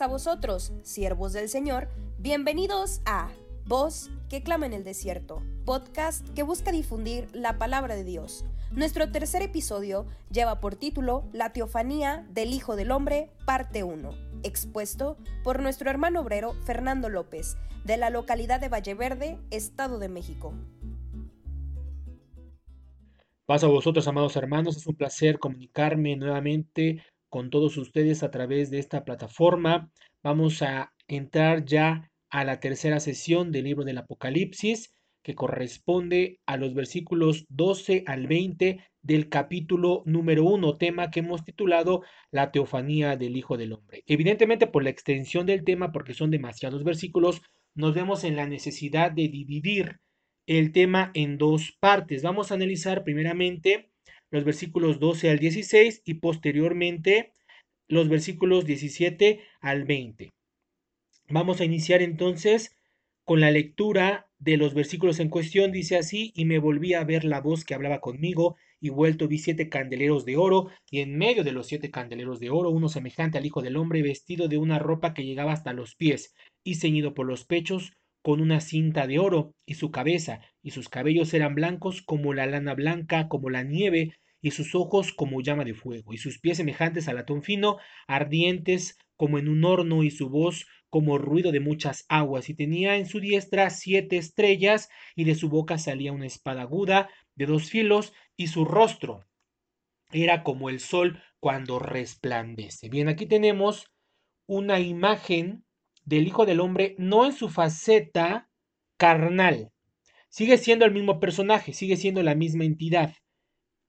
a vosotros, siervos del Señor. Bienvenidos a Voz que clama en el desierto, podcast que busca difundir la palabra de Dios. Nuestro tercer episodio lleva por título La teofanía del Hijo del Hombre, parte 1, expuesto por nuestro hermano obrero Fernando López, de la localidad de Valleverde, Estado de México. Paz a vosotros, amados hermanos, es un placer comunicarme nuevamente con todos ustedes a través de esta plataforma. Vamos a entrar ya a la tercera sesión del libro del Apocalipsis, que corresponde a los versículos 12 al 20 del capítulo número 1, tema que hemos titulado La teofanía del Hijo del Hombre. Evidentemente, por la extensión del tema, porque son demasiados versículos, nos vemos en la necesidad de dividir el tema en dos partes. Vamos a analizar primeramente los versículos 12 al 16 y posteriormente los versículos 17 al 20. Vamos a iniciar entonces con la lectura de los versículos en cuestión. Dice así, y me volví a ver la voz que hablaba conmigo, y vuelto vi siete candeleros de oro, y en medio de los siete candeleros de oro, uno semejante al Hijo del Hombre, vestido de una ropa que llegaba hasta los pies, y ceñido por los pechos con una cinta de oro, y su cabeza y sus cabellos eran blancos como la lana blanca, como la nieve, y sus ojos como llama de fuego, y sus pies semejantes a latón fino, ardientes como en un horno, y su voz como ruido de muchas aguas, y tenía en su diestra siete estrellas, y de su boca salía una espada aguda de dos filos, y su rostro era como el sol cuando resplandece. Bien, aquí tenemos una imagen del Hijo del Hombre, no en su faceta carnal. Sigue siendo el mismo personaje, sigue siendo la misma entidad.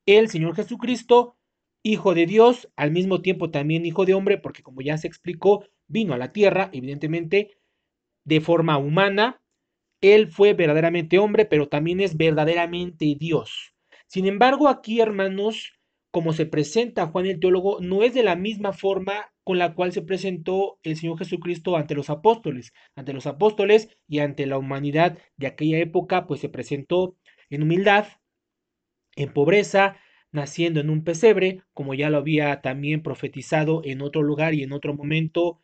El Señor Jesucristo, Hijo de Dios, al mismo tiempo también Hijo de Hombre, porque como ya se explicó, vino a la tierra, evidentemente, de forma humana. Él fue verdaderamente hombre, pero también es verdaderamente Dios. Sin embargo, aquí, hermanos, como se presenta Juan el teólogo, no es de la misma forma con la cual se presentó el Señor Jesucristo ante los apóstoles. Ante los apóstoles y ante la humanidad de aquella época, pues se presentó en humildad, en pobreza, naciendo en un pesebre, como ya lo había también profetizado en otro lugar y en otro momento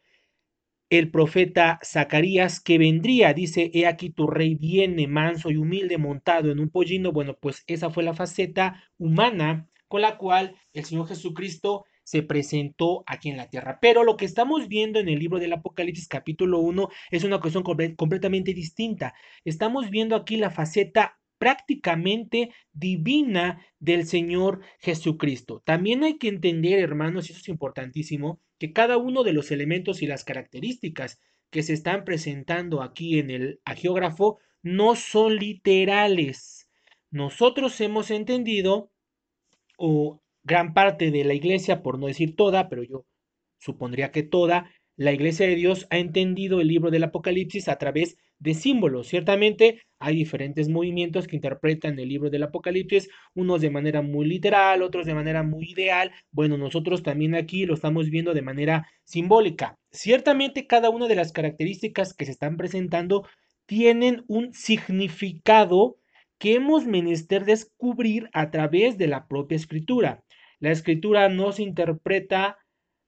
el profeta Zacarías, que vendría, dice, he aquí tu rey viene manso y humilde montado en un pollino. Bueno, pues esa fue la faceta humana con la cual el Señor Jesucristo se presentó aquí en la tierra. Pero lo que estamos viendo en el libro del Apocalipsis capítulo 1 es una cuestión completamente distinta. Estamos viendo aquí la faceta prácticamente divina del Señor Jesucristo. También hay que entender, hermanos, y eso es importantísimo, que cada uno de los elementos y las características que se están presentando aquí en el agiógrafo no son literales. Nosotros hemos entendido, o gran parte de la iglesia, por no decir toda, pero yo supondría que toda, la iglesia de Dios ha entendido el libro del Apocalipsis a través de símbolos. Ciertamente hay diferentes movimientos que interpretan el libro del Apocalipsis, unos de manera muy literal, otros de manera muy ideal. Bueno, nosotros también aquí lo estamos viendo de manera simbólica. Ciertamente cada una de las características que se están presentando tienen un significado que hemos menester descubrir a través de la propia escritura. La escritura no se interpreta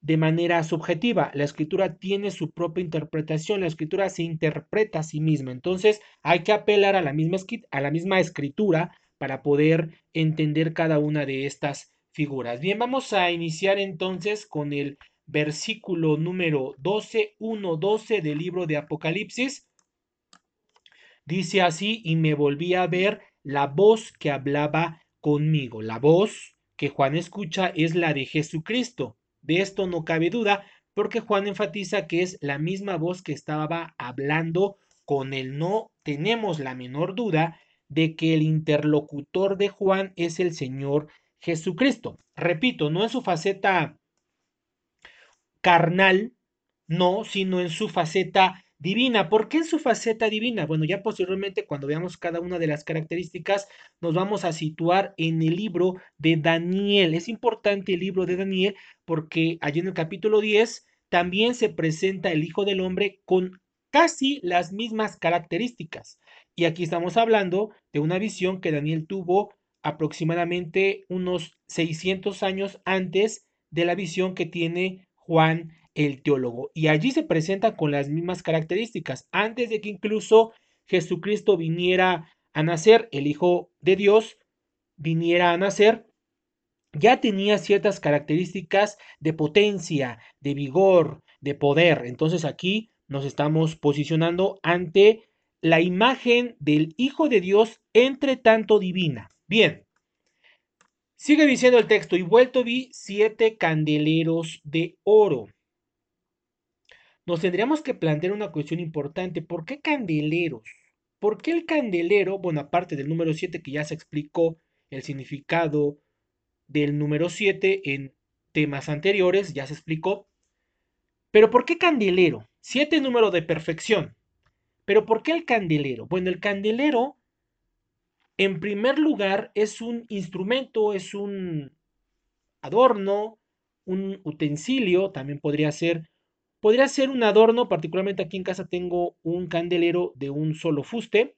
de manera subjetiva, la escritura tiene su propia interpretación, la escritura se interpreta a sí misma, entonces hay que apelar a la misma, escritura para poder entender cada una de estas figuras. Bien, vamos a iniciar entonces con el versículo número 12, 1, 12 del libro de Apocalipsis. Dice así, y me volví a ver la voz que hablaba conmigo, la voz que Juan escucha es la de Jesucristo. De esto no cabe duda, porque Juan enfatiza que es la misma voz que estaba hablando con él. No tenemos la menor duda de que el interlocutor de Juan es el Señor Jesucristo. Repito, no en su faceta carnal, no, sino en su faceta divina. ¿Por qué en su faceta divina? Bueno, ya posteriormente cuando veamos cada una de las características, nos vamos a situar en el libro de Daniel. Es importante el libro de Daniel porque allí en el capítulo 10 también se presenta el Hijo del Hombre con casi las mismas características. Y aquí estamos hablando de una visión que Daniel tuvo aproximadamente unos 600 años antes de la visión que tiene Juan el teólogo. Y allí se presenta con las mismas características. Antes de que incluso Jesucristo viniera a nacer, el Hijo de Dios viniera a nacer, ya tenía ciertas características de potencia, de vigor, de poder. Entonces aquí nos estamos posicionando ante la imagen del Hijo de Dios entre tanto divina. Bien, sigue diciendo el texto, y vuelto vi siete candeleros de oro. Nos tendríamos que plantear una cuestión importante. ¿Por qué candeleros? ¿Por qué el candelero? Bueno, aparte del número 7 que ya se explicó el significado del número 7 en temas anteriores, ya se explicó. Pero ¿por qué candelero? 7 número de perfección. Pero ¿por qué el candelero? Bueno, el candelero, en primer lugar, es un instrumento, es un adorno, un utensilio, también podría ser, podría ser un adorno, particularmente aquí en casa tengo un candelero de un solo fuste,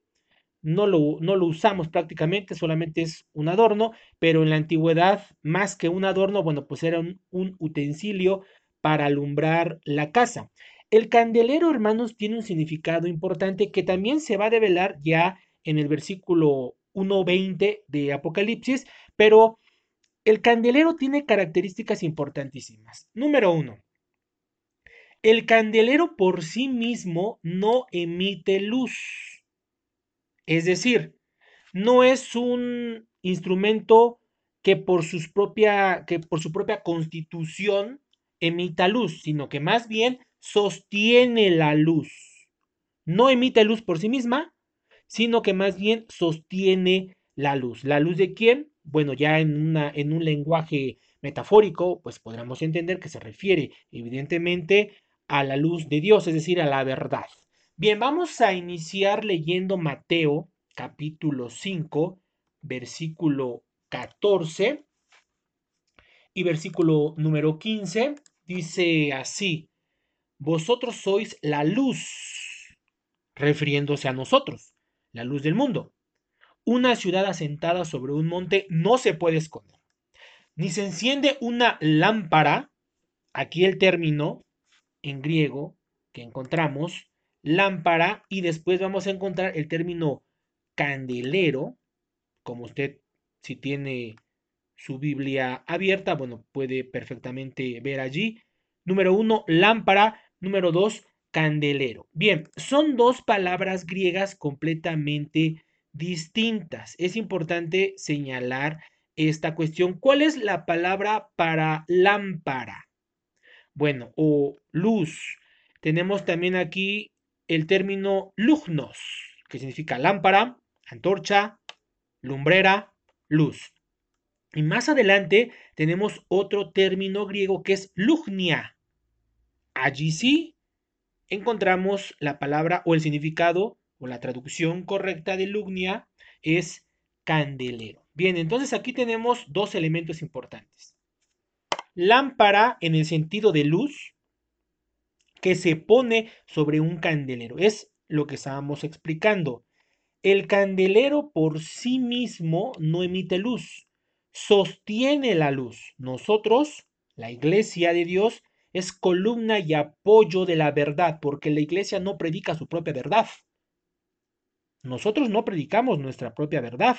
no lo, no lo usamos prácticamente, solamente es un adorno, pero en la antigüedad, más que un adorno, bueno, pues era un, un utensilio para alumbrar la casa. El candelero, hermanos, tiene un significado importante que también se va a develar ya en el versículo 1.20 de Apocalipsis, pero el candelero tiene características importantísimas. Número uno, el candelero por sí mismo no emite luz. Es decir, no es un instrumento que por, propia, que por su propia constitución emita luz, sino que más bien sostiene la luz. No emite luz por sí misma, sino que más bien sostiene la luz. ¿La luz de quién? Bueno, ya en, una, en un lenguaje metafórico, pues podríamos entender que se refiere evidentemente a la luz de Dios, es decir, a la verdad. Bien, vamos a iniciar leyendo Mateo capítulo 5, versículo 14 y versículo número 15. Dice así, vosotros sois la luz, refiriéndose a nosotros, la luz del mundo. Una ciudad asentada sobre un monte no se puede esconder, ni se enciende una lámpara, aquí el término en griego que encontramos, lámpara, y después vamos a encontrar el término candelero, como usted si tiene su Biblia abierta, bueno, puede perfectamente ver allí. Número uno, lámpara. Número dos, candelero. Bien, son dos palabras griegas completamente distintas. Es importante señalar esta cuestión. ¿Cuál es la palabra para lámpara? Bueno, o luz. Tenemos también aquí el término lugnos, que significa lámpara, antorcha, lumbrera, luz. Y más adelante tenemos otro término griego que es lugnia, Allí sí encontramos la palabra o el significado o la traducción correcta de lugnia es candelero. Bien, entonces aquí tenemos dos elementos importantes. Lámpara en el sentido de luz que se pone sobre un candelero. Es lo que estábamos explicando. El candelero por sí mismo no emite luz, sostiene la luz. Nosotros, la iglesia de Dios, es columna y apoyo de la verdad, porque la iglesia no predica su propia verdad. Nosotros no predicamos nuestra propia verdad,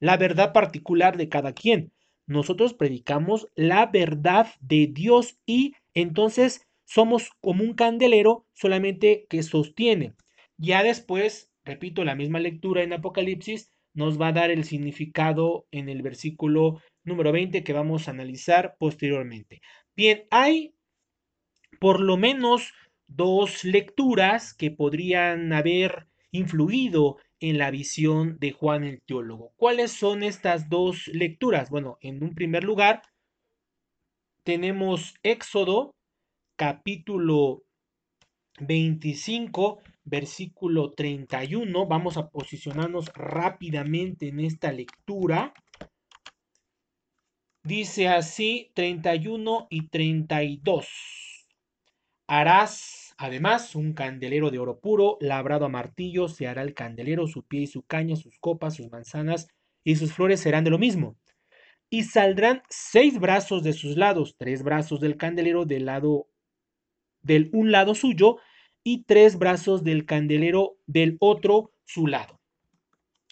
la verdad particular de cada quien. Nosotros predicamos la verdad de Dios y entonces somos como un candelero solamente que sostiene. Ya después, repito, la misma lectura en Apocalipsis nos va a dar el significado en el versículo número 20 que vamos a analizar posteriormente. Bien, hay por lo menos dos lecturas que podrían haber influido en la visión de Juan el teólogo. ¿Cuáles son estas dos lecturas? Bueno, en un primer lugar, tenemos Éxodo capítulo 25, versículo 31. Vamos a posicionarnos rápidamente en esta lectura. Dice así 31 y 32. Harás además un candelero de oro puro, labrado a martillo, se hará el candelero, su pie y su caña, sus copas, sus manzanas y sus flores serán de lo mismo. Y saldrán seis brazos de sus lados, tres brazos del candelero del lado del un lado suyo y tres brazos del candelero del otro su lado.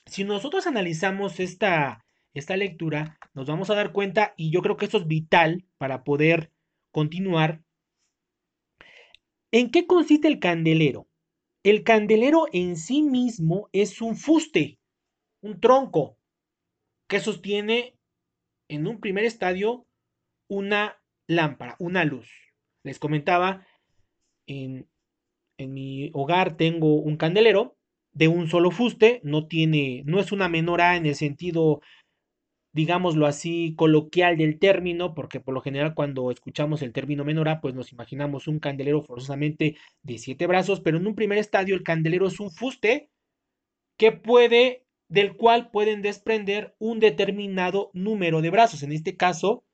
Si nosotros analizamos esta, esta lectura, nos vamos a dar cuenta, y yo creo que esto es vital para poder continuar, ¿en qué consiste el candelero? El candelero en sí mismo es un fuste, un tronco, que sostiene en un primer estadio una lámpara, una luz. Les comentaba, en, en mi hogar tengo un candelero de un solo fuste, no tiene, no es una menora en el sentido, digámoslo así, coloquial del término, porque por lo general cuando escuchamos el término menora, pues nos imaginamos un candelero forzosamente de siete brazos, pero en un primer estadio el candelero es un fuste que puede, del cual pueden desprender un determinado número de brazos. En este caso,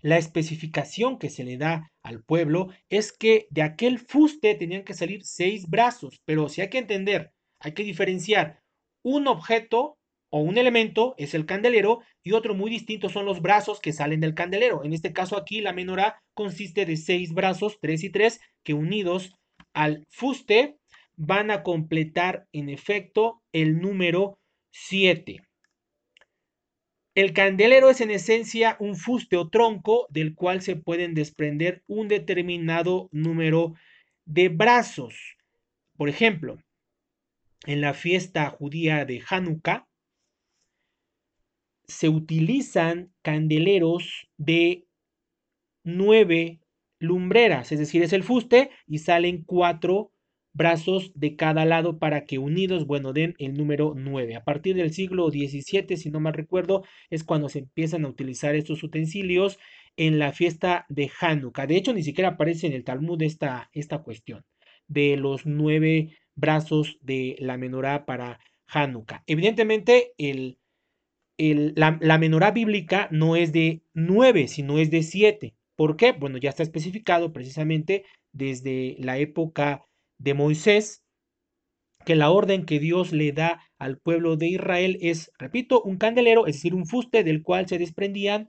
la especificación que se le da al pueblo es que de aquel fuste tenían que salir seis brazos, pero si hay que entender, hay que diferenciar un objeto o un elemento es el candelero y otro muy distinto son los brazos que salen del candelero. En este caso aquí la menorá consiste de seis brazos, tres y tres, que unidos al fuste van a completar en efecto el número siete. El candelero es en esencia un fuste o tronco del cual se pueden desprender un determinado número de brazos. Por ejemplo, en la fiesta judía de Hanukkah se utilizan candeleros de nueve lumbreras, es decir, es el fuste y salen cuatro brazos de cada lado para que unidos, bueno, den el número 9. A partir del siglo XVII, si no mal recuerdo, es cuando se empiezan a utilizar estos utensilios en la fiesta de Hanukkah. De hecho, ni siquiera aparece en el Talmud esta, esta cuestión de los nueve brazos de la menorá para Hanukkah. Evidentemente, el, la, la menorá bíblica no es de nueve, sino es de siete. ¿Por qué? Bueno, ya está especificado precisamente desde la época de Moisés, que la orden que Dios le da al pueblo de Israel es, repito, un candelero, es decir, un fuste del cual se desprendían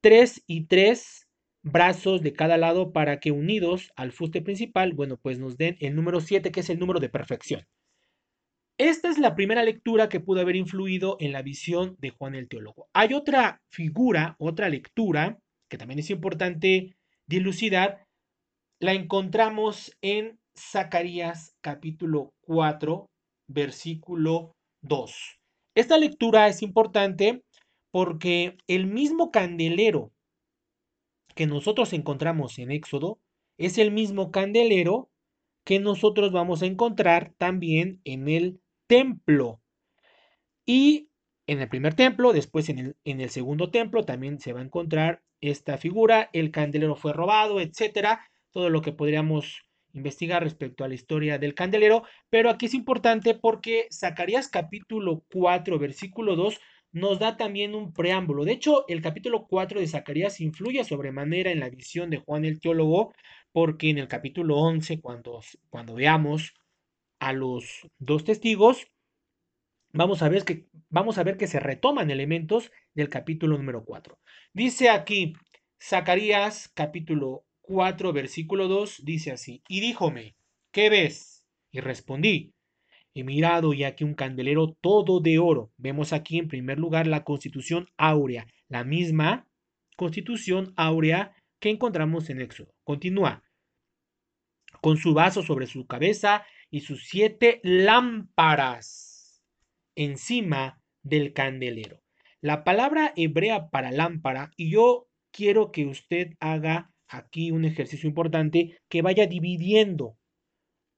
tres y tres brazos de cada lado para que unidos al fuste principal, bueno, pues nos den el número siete, que es el número de perfección. Esta es la primera lectura que pudo haber influido en la visión de Juan el Teólogo. Hay otra figura, otra lectura, que también es importante dilucidar, la encontramos en Zacarías capítulo 4, versículo 2. Esta lectura es importante porque el mismo candelero que nosotros encontramos en Éxodo es el mismo candelero que nosotros vamos a encontrar también en el templo. Y en el primer templo, después en el, en el segundo templo también se va a encontrar esta figura, el candelero fue robado, etcétera, todo lo que podríamos investigar respecto a la historia del candelero, pero aquí es importante porque Zacarías capítulo 4, versículo 2 nos da también un preámbulo. De hecho, el capítulo 4 de Zacarías influye sobremanera en la visión de Juan el teólogo, porque en el capítulo 11, cuando, cuando veamos a los dos testigos, vamos a, ver que, vamos a ver que se retoman elementos del capítulo número 4. Dice aquí Zacarías capítulo 4, versículo 2, dice así, y díjome, ¿qué ves? Y respondí, he mirado y aquí un candelero todo de oro. Vemos aquí en primer lugar la constitución áurea, la misma constitución áurea que encontramos en Éxodo. Continúa, con su vaso sobre su cabeza y sus siete lámparas encima del candelero. La palabra hebrea para lámpara, y yo quiero que usted haga aquí un ejercicio importante que vaya dividiendo.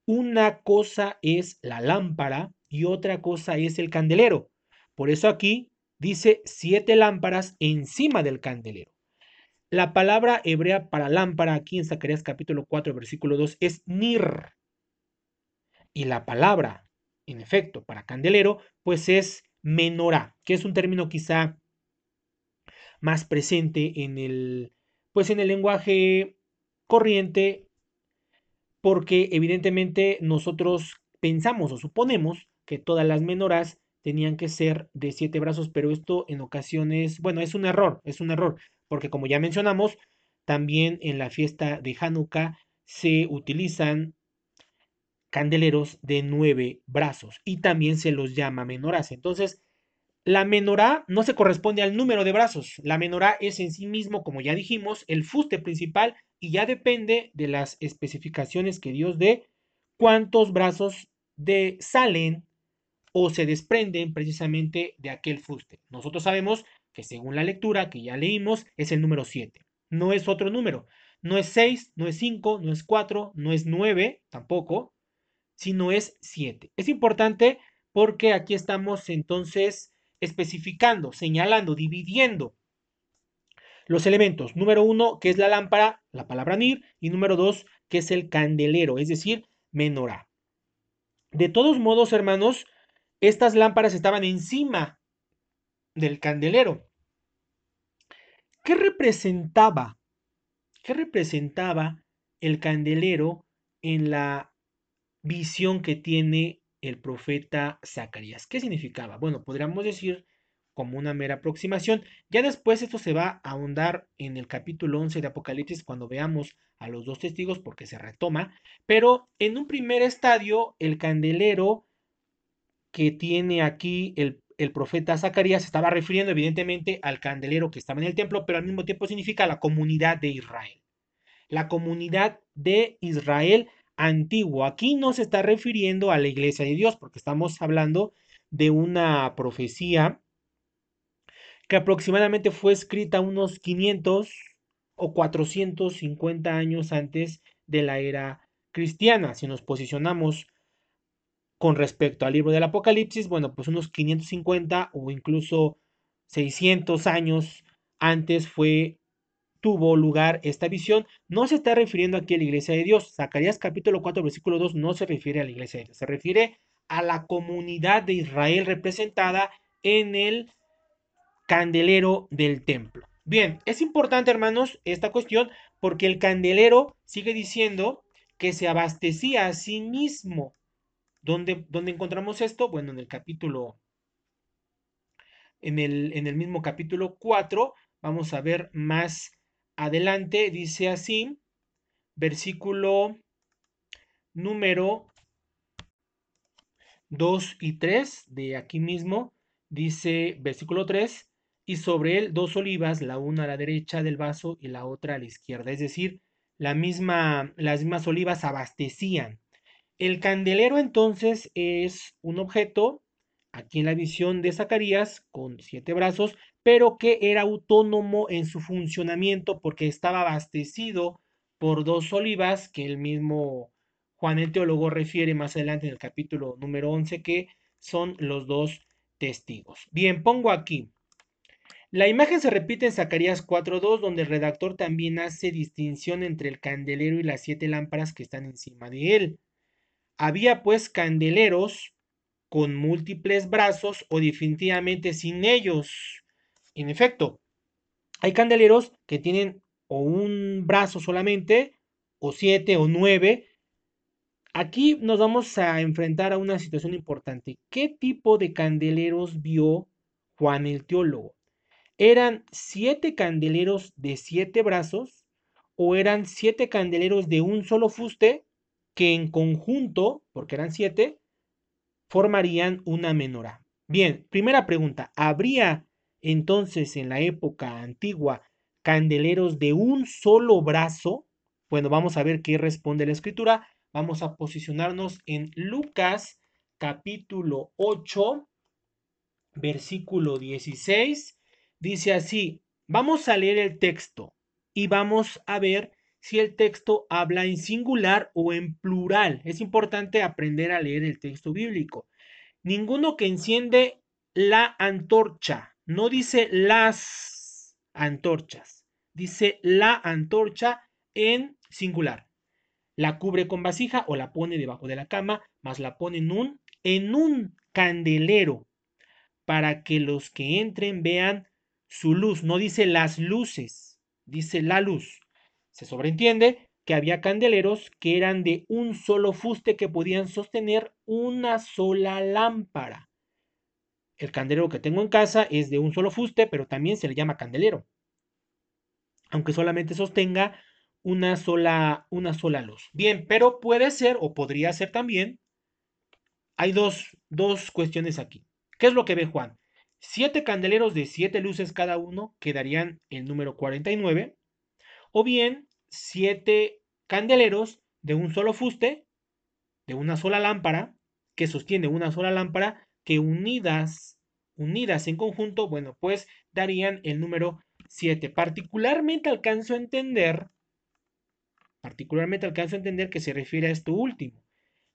Una cosa es la lámpara y otra cosa es el candelero. Por eso aquí dice siete lámparas encima del candelero. La palabra hebrea para lámpara aquí en Zacarías capítulo 4 versículo 2 es nir. Y la palabra, en efecto, para candelero, pues es menorá, que es un término quizá más presente en el pues en el lenguaje corriente, porque evidentemente nosotros pensamos o suponemos que todas las menoras tenían que ser de siete brazos, pero esto en ocasiones, bueno, es un error, es un error, porque como ya mencionamos, también en la fiesta de Hanukkah se utilizan candeleros de nueve brazos y también se los llama menorás. Entonces, la menorá no se corresponde al número de brazos. La menorá es en sí mismo, como ya dijimos, el fuste principal y ya depende de las especificaciones que Dios dé cuántos brazos de salen o se desprenden precisamente de aquel fuste. Nosotros sabemos que según la lectura que ya leímos es el número 7. No es otro número. No es 6, no es 5, no es 4, no es 9 tampoco, sino es 7. Es importante porque aquí estamos entonces especificando, señalando, dividiendo los elementos. Número uno, que es la lámpara, la palabra nir, y número dos, que es el candelero, es decir, menorá. De todos modos, hermanos, estas lámparas estaban encima del candelero. ¿Qué representaba? ¿Qué representaba el candelero en la visión que tiene el profeta Zacarías? ¿Qué significaba? Bueno, podríamos decir como una mera aproximación. Ya después esto se va a ahondar en el capítulo 11 de Apocalipsis cuando veamos a los dos testigos porque se retoma, pero en un primer estadio el candelero que tiene aquí el, profeta Zacarías estaba refiriendo evidentemente al candelero que estaba en el templo, pero al mismo tiempo significa la comunidad de Israel. La comunidad de Israel antiguo. Aquí no se está refiriendo a la iglesia de Dios, porque estamos hablando de una profecía que aproximadamente fue escrita unos 500 o 450 años antes de la era cristiana. Si nos posicionamos con respecto al libro del Apocalipsis, bueno, pues unos 550 o incluso 600 años antes fue tuvo lugar esta visión, no se está refiriendo aquí a la iglesia de Dios. Zacarías capítulo 4, versículo 2 no se refiere a la iglesia de Dios, se refiere a la comunidad de Israel representada en el candelero del templo. Bien, es importante, hermanos, esta cuestión porque el candelero sigue diciendo que se abastecía a sí mismo. ¿Dónde, encontramos esto? Bueno, en el capítulo, en el, en el mismo capítulo 4, vamos a ver más adelante, dice así, versículo número 2 y 3 de aquí mismo, dice versículo 3, y sobre él dos olivas, la una a la derecha del vaso y la otra a la izquierda. Es decir, la misma, las mismas olivas abastecían. El candelero entonces es un objeto, aquí en la visión de Zacarías, con siete brazos, pero que era autónomo en su funcionamiento porque estaba abastecido por dos olivas que el mismo Juan el teólogo refiere más adelante en el capítulo número 11 que son los dos testigos. Bien, pongo aquí la imagen se repite en Zacarías 4.2, donde el redactor también hace distinción entre el candelero y las siete lámparas que están encima de él. Había pues candeleros con múltiples brazos o definitivamente sin ellos. En efecto, hay candeleros que tienen o un brazo solamente, o siete o nueve. Aquí nos vamos a enfrentar a una situación importante. ¿Qué tipo de candeleros vio Juan el teólogo? ¿Eran siete candeleros de siete brazos o eran siete candeleros de un solo fuste que en conjunto, porque eran siete, formarían una menorá? Bien, primera pregunta, ¿habría entonces en la época antigua candeleros de un solo brazo? Bueno, vamos a ver qué responde la escritura. Vamos a posicionarnos en Lucas capítulo 8, versículo 16 Dice así, vamos a leer el texto y vamos a ver si el texto habla en singular o en plural. Es importante aprender a leer el texto bíblico. Ninguno que enciende la antorcha, no dice las antorchas, dice la antorcha en singular. La cubre con vasija o la pone debajo de la cama, más la pone en un, en un candelero para que los que entren vean su luz, no dice las luces, dice la luz. Se sobreentiende que había candeleros que eran de un solo fuste que podían sostener una sola lámpara. El candelero que tengo en casa es de un solo fuste, pero también se le llama candelero. aunque solamente sostenga una sola, una sola luz. Bien, pero puede ser o podría ser también, hay dos, dos cuestiones aquí. ¿Qué es lo que ve Juan? Siete candeleros de siete luces cada uno quedarían el número 49, o bien siete candeleros de un solo fuste, de una sola lámpara, que sostiene una sola lámpara, que unidas, unidas en conjunto, bueno, pues darían el número 7. Particularmente alcanzo a entender, particularmente alcanzo a entender que se refiere a esto último.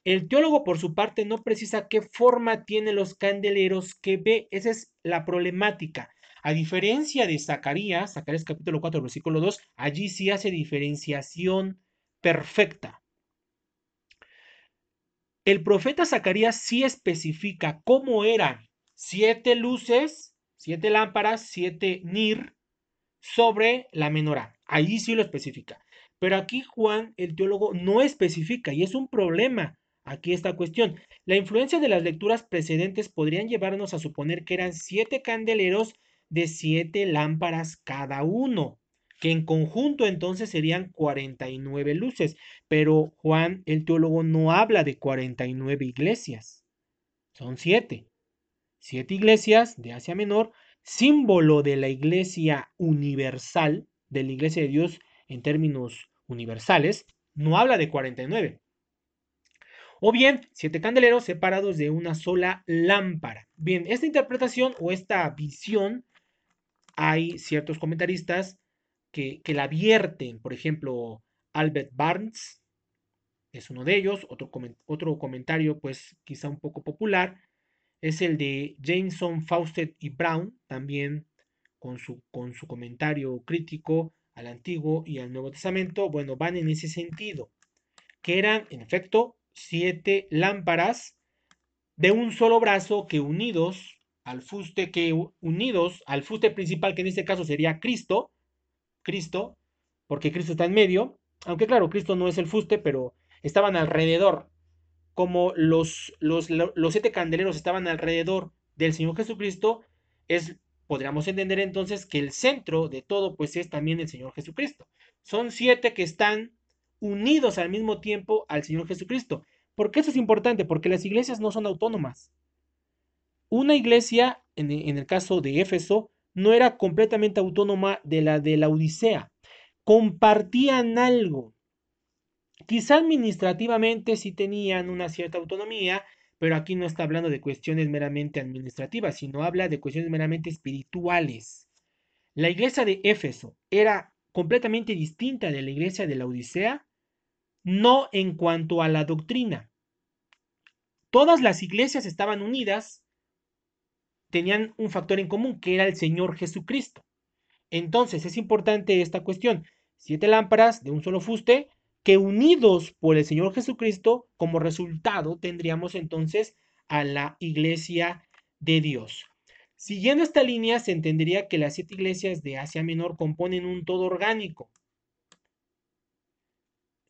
El teólogo, por su parte, no precisa qué forma tienen los candeleros que ve. Esa es la problemática. A diferencia de Zacarías, Zacarías capítulo 4, versículo 2, allí sí hace diferenciación perfecta. El profeta Zacarías sí especifica cómo eran siete luces, siete lámparas, siete nir sobre la menorá. Allí sí lo especifica. Pero aquí Juan, el teólogo, no especifica y es un problema aquí esta cuestión. La influencia de las lecturas precedentes podrían llevarnos a suponer que eran siete candeleros de siete lámparas cada uno, que en conjunto entonces serían 49 luces. Pero Juan, el teólogo, no habla de 49 iglesias. Son siete. Siete iglesias de Asia Menor, símbolo de la iglesia universal, de la iglesia de Dios en términos universales, no habla de 49. O bien, siete candeleros separados de una sola lámpara. Bien, esta interpretación o esta visión, hay ciertos comentaristas que, la vierten. Por ejemplo, Albert Barnes es uno de ellos. Otro, otro comentario, pues quizá un poco popular, es el de Jameson, Fawcett y Brown, también con su, con su comentario crítico al Antiguo y al Nuevo Testamento. Bueno, van en ese sentido, que eran, en efecto, siete lámparas de un solo brazo que unidos al fuste que unidos al fuste principal que en este caso sería Cristo, Cristo, porque Cristo está en medio, aunque claro, Cristo no es el fuste, pero estaban alrededor, como los, los, los siete candeleros estaban alrededor del Señor Jesucristo, es, podríamos entender entonces que el centro de todo pues es también el Señor Jesucristo. Son siete que están unidos al mismo tiempo al Señor Jesucristo. ¿Por qué eso es importante? Porque las iglesias no son autónomas. Una iglesia, en, el caso de Éfeso, no era completamente autónoma de la de la Odisea. Compartían algo. Quizá administrativamente sí tenían una cierta autonomía, pero aquí no está hablando de cuestiones meramente administrativas, sino habla de cuestiones meramente espirituales. La iglesia de Éfeso era completamente distinta de la iglesia de la Odisea no en cuanto a la doctrina. Todas las iglesias estaban unidas, tenían un factor en común, que era el Señor Jesucristo. Entonces es importante esta cuestión. Siete lámparas de un solo fuste, que unidos por el Señor Jesucristo, como resultado tendríamos entonces a la iglesia de Dios. Siguiendo esta línea, se entendería que las siete iglesias de Asia Menor componen un todo orgánico,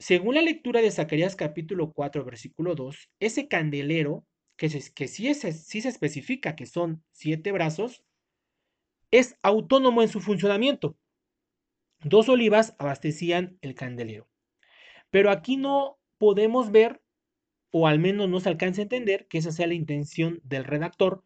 según la lectura de Zacarías capítulo 4, versículo 2, ese candelero, que, sí se especifica que son siete brazos, es autónomo en su funcionamiento. Dos olivas abastecían el candelero. Pero aquí no podemos ver, o al menos no se alcanza a entender, que esa sea la intención del redactor,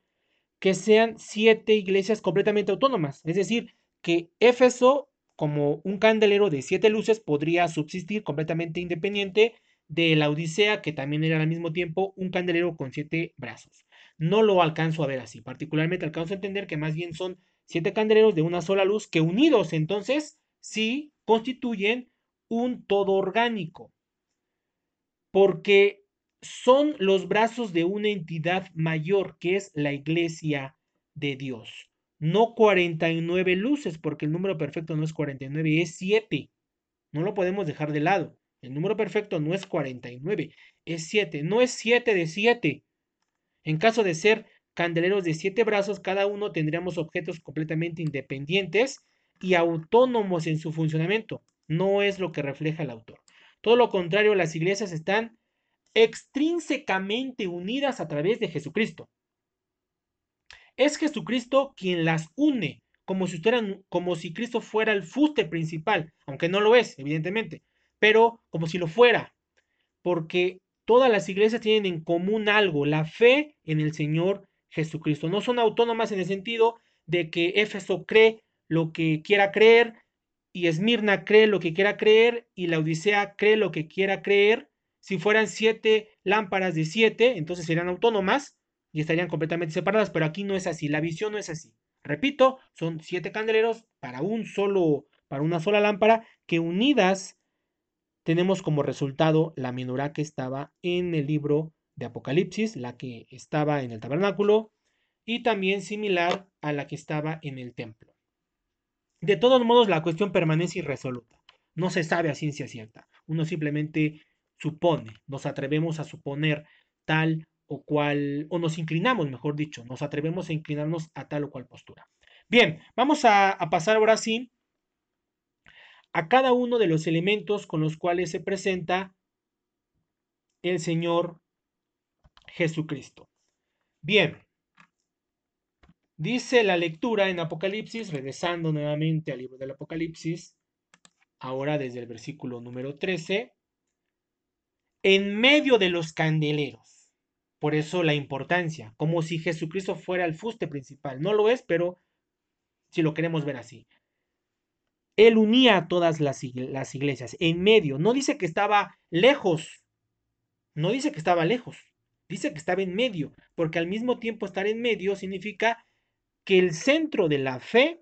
que sean siete iglesias completamente autónomas. Es decir, que Éfeso como un candelero de siete luces podría subsistir completamente independiente de la Odisea, que también era al mismo tiempo un candelero con siete brazos. No lo alcanzo a ver así, particularmente alcanzo a entender que más bien son siete candeleros de una sola luz que unidos entonces sí constituyen un todo orgánico, porque son los brazos de una entidad mayor que es la iglesia de Dios no 49 luces, porque el número perfecto no es 49, es 7. No lo podemos dejar de lado. El número perfecto no es 49, es 7. No es 7 de 7. En caso de ser candeleros de 7 brazos, cada uno tendríamos objetos completamente independientes y autónomos en su funcionamiento. No es lo que refleja el autor. Todo lo contrario, las iglesias están extrínsecamente unidas a través de Jesucristo. Es Jesucristo quien las une como si, como si Cristo fuera el fuste principal, aunque no lo es, evidentemente, pero como si lo fuera, porque todas las iglesias tienen en común algo, la fe en el Señor Jesucristo. No son autónomas en el sentido de que Éfeso cree lo que quiera creer y Esmirna cree lo que quiera creer y la Odisea cree lo que quiera creer. Si fueran siete lámparas de siete, entonces serían autónomas y estarían completamente separadas, pero aquí no es así, la visión no es así. Repito, son siete candeleros para un solo, para una sola lámpara que unidas tenemos como resultado la menorá que estaba en el libro de Apocalipsis, la que estaba en el tabernáculo y también similar a la que estaba en el templo. De todos modos, la cuestión permanece irresoluta. No se sabe a ciencia cierta. Uno simplemente supone, nos atrevemos a suponer tal o cual, o nos inclinamos, mejor dicho, nos atrevemos a inclinarnos a tal o cual postura. Bien, vamos a, pasar ahora sí a cada uno de los elementos con los cuales se presenta el Señor Jesucristo. Bien, dice la lectura en Apocalipsis, regresando nuevamente al libro del Apocalipsis, ahora desde el versículo número 13, en medio de los candeleros por eso la importancia, como si Jesucristo fuera el fuste principal. No lo es, pero si lo queremos ver así. Él unía a todas las, iglesias en medio. No dice que estaba lejos. No dice que estaba lejos. Dice que estaba en medio. Porque al mismo tiempo estar en medio significa que el centro de la fe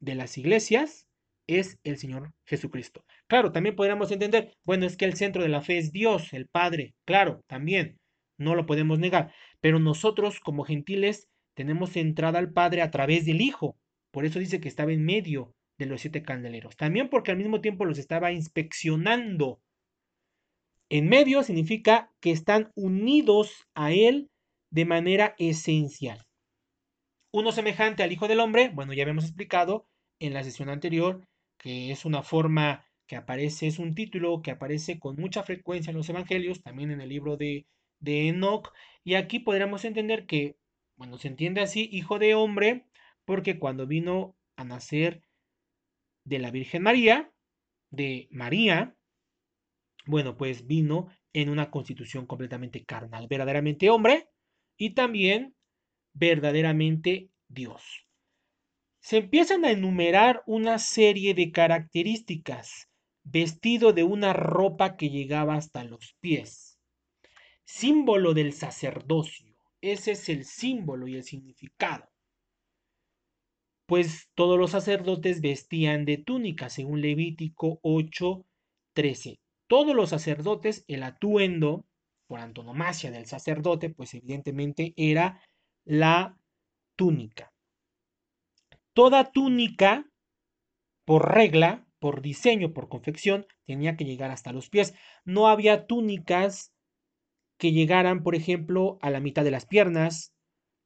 de las iglesias es el Señor Jesucristo. Claro, también podríamos entender, bueno, es que el centro de la fe es Dios, el Padre. Claro, también no lo podemos negar. Pero nosotros como gentiles tenemos entrada al Padre a través del Hijo. Por eso dice que estaba en medio de los siete candeleros. También porque al mismo tiempo los estaba inspeccionando. En medio significa que están unidos a Él de manera esencial. Uno semejante al Hijo del Hombre, bueno, ya habíamos explicado en la sesión anterior que es una forma que aparece, es un título que aparece con mucha frecuencia en los evangelios, también en el libro de de Enoch. Y aquí podríamos entender que, bueno, se entiende así, hijo de hombre, porque cuando vino a nacer de la Virgen María, de María, bueno, pues vino en una constitución completamente carnal, verdaderamente hombre y también verdaderamente Dios. Se empiezan a enumerar una serie de características, vestido de una ropa que llegaba hasta los pies símbolo del sacerdocio. Ese es el símbolo y el significado. Pues todos los sacerdotes vestían de túnica, según Levítico 8, 13. Todos los sacerdotes, el atuendo por antonomasia del sacerdote, pues evidentemente era la túnica. Toda túnica, por regla, por diseño, por confección, tenía que llegar hasta los pies. No había túnicas que llegaran, por ejemplo, a la mitad de las piernas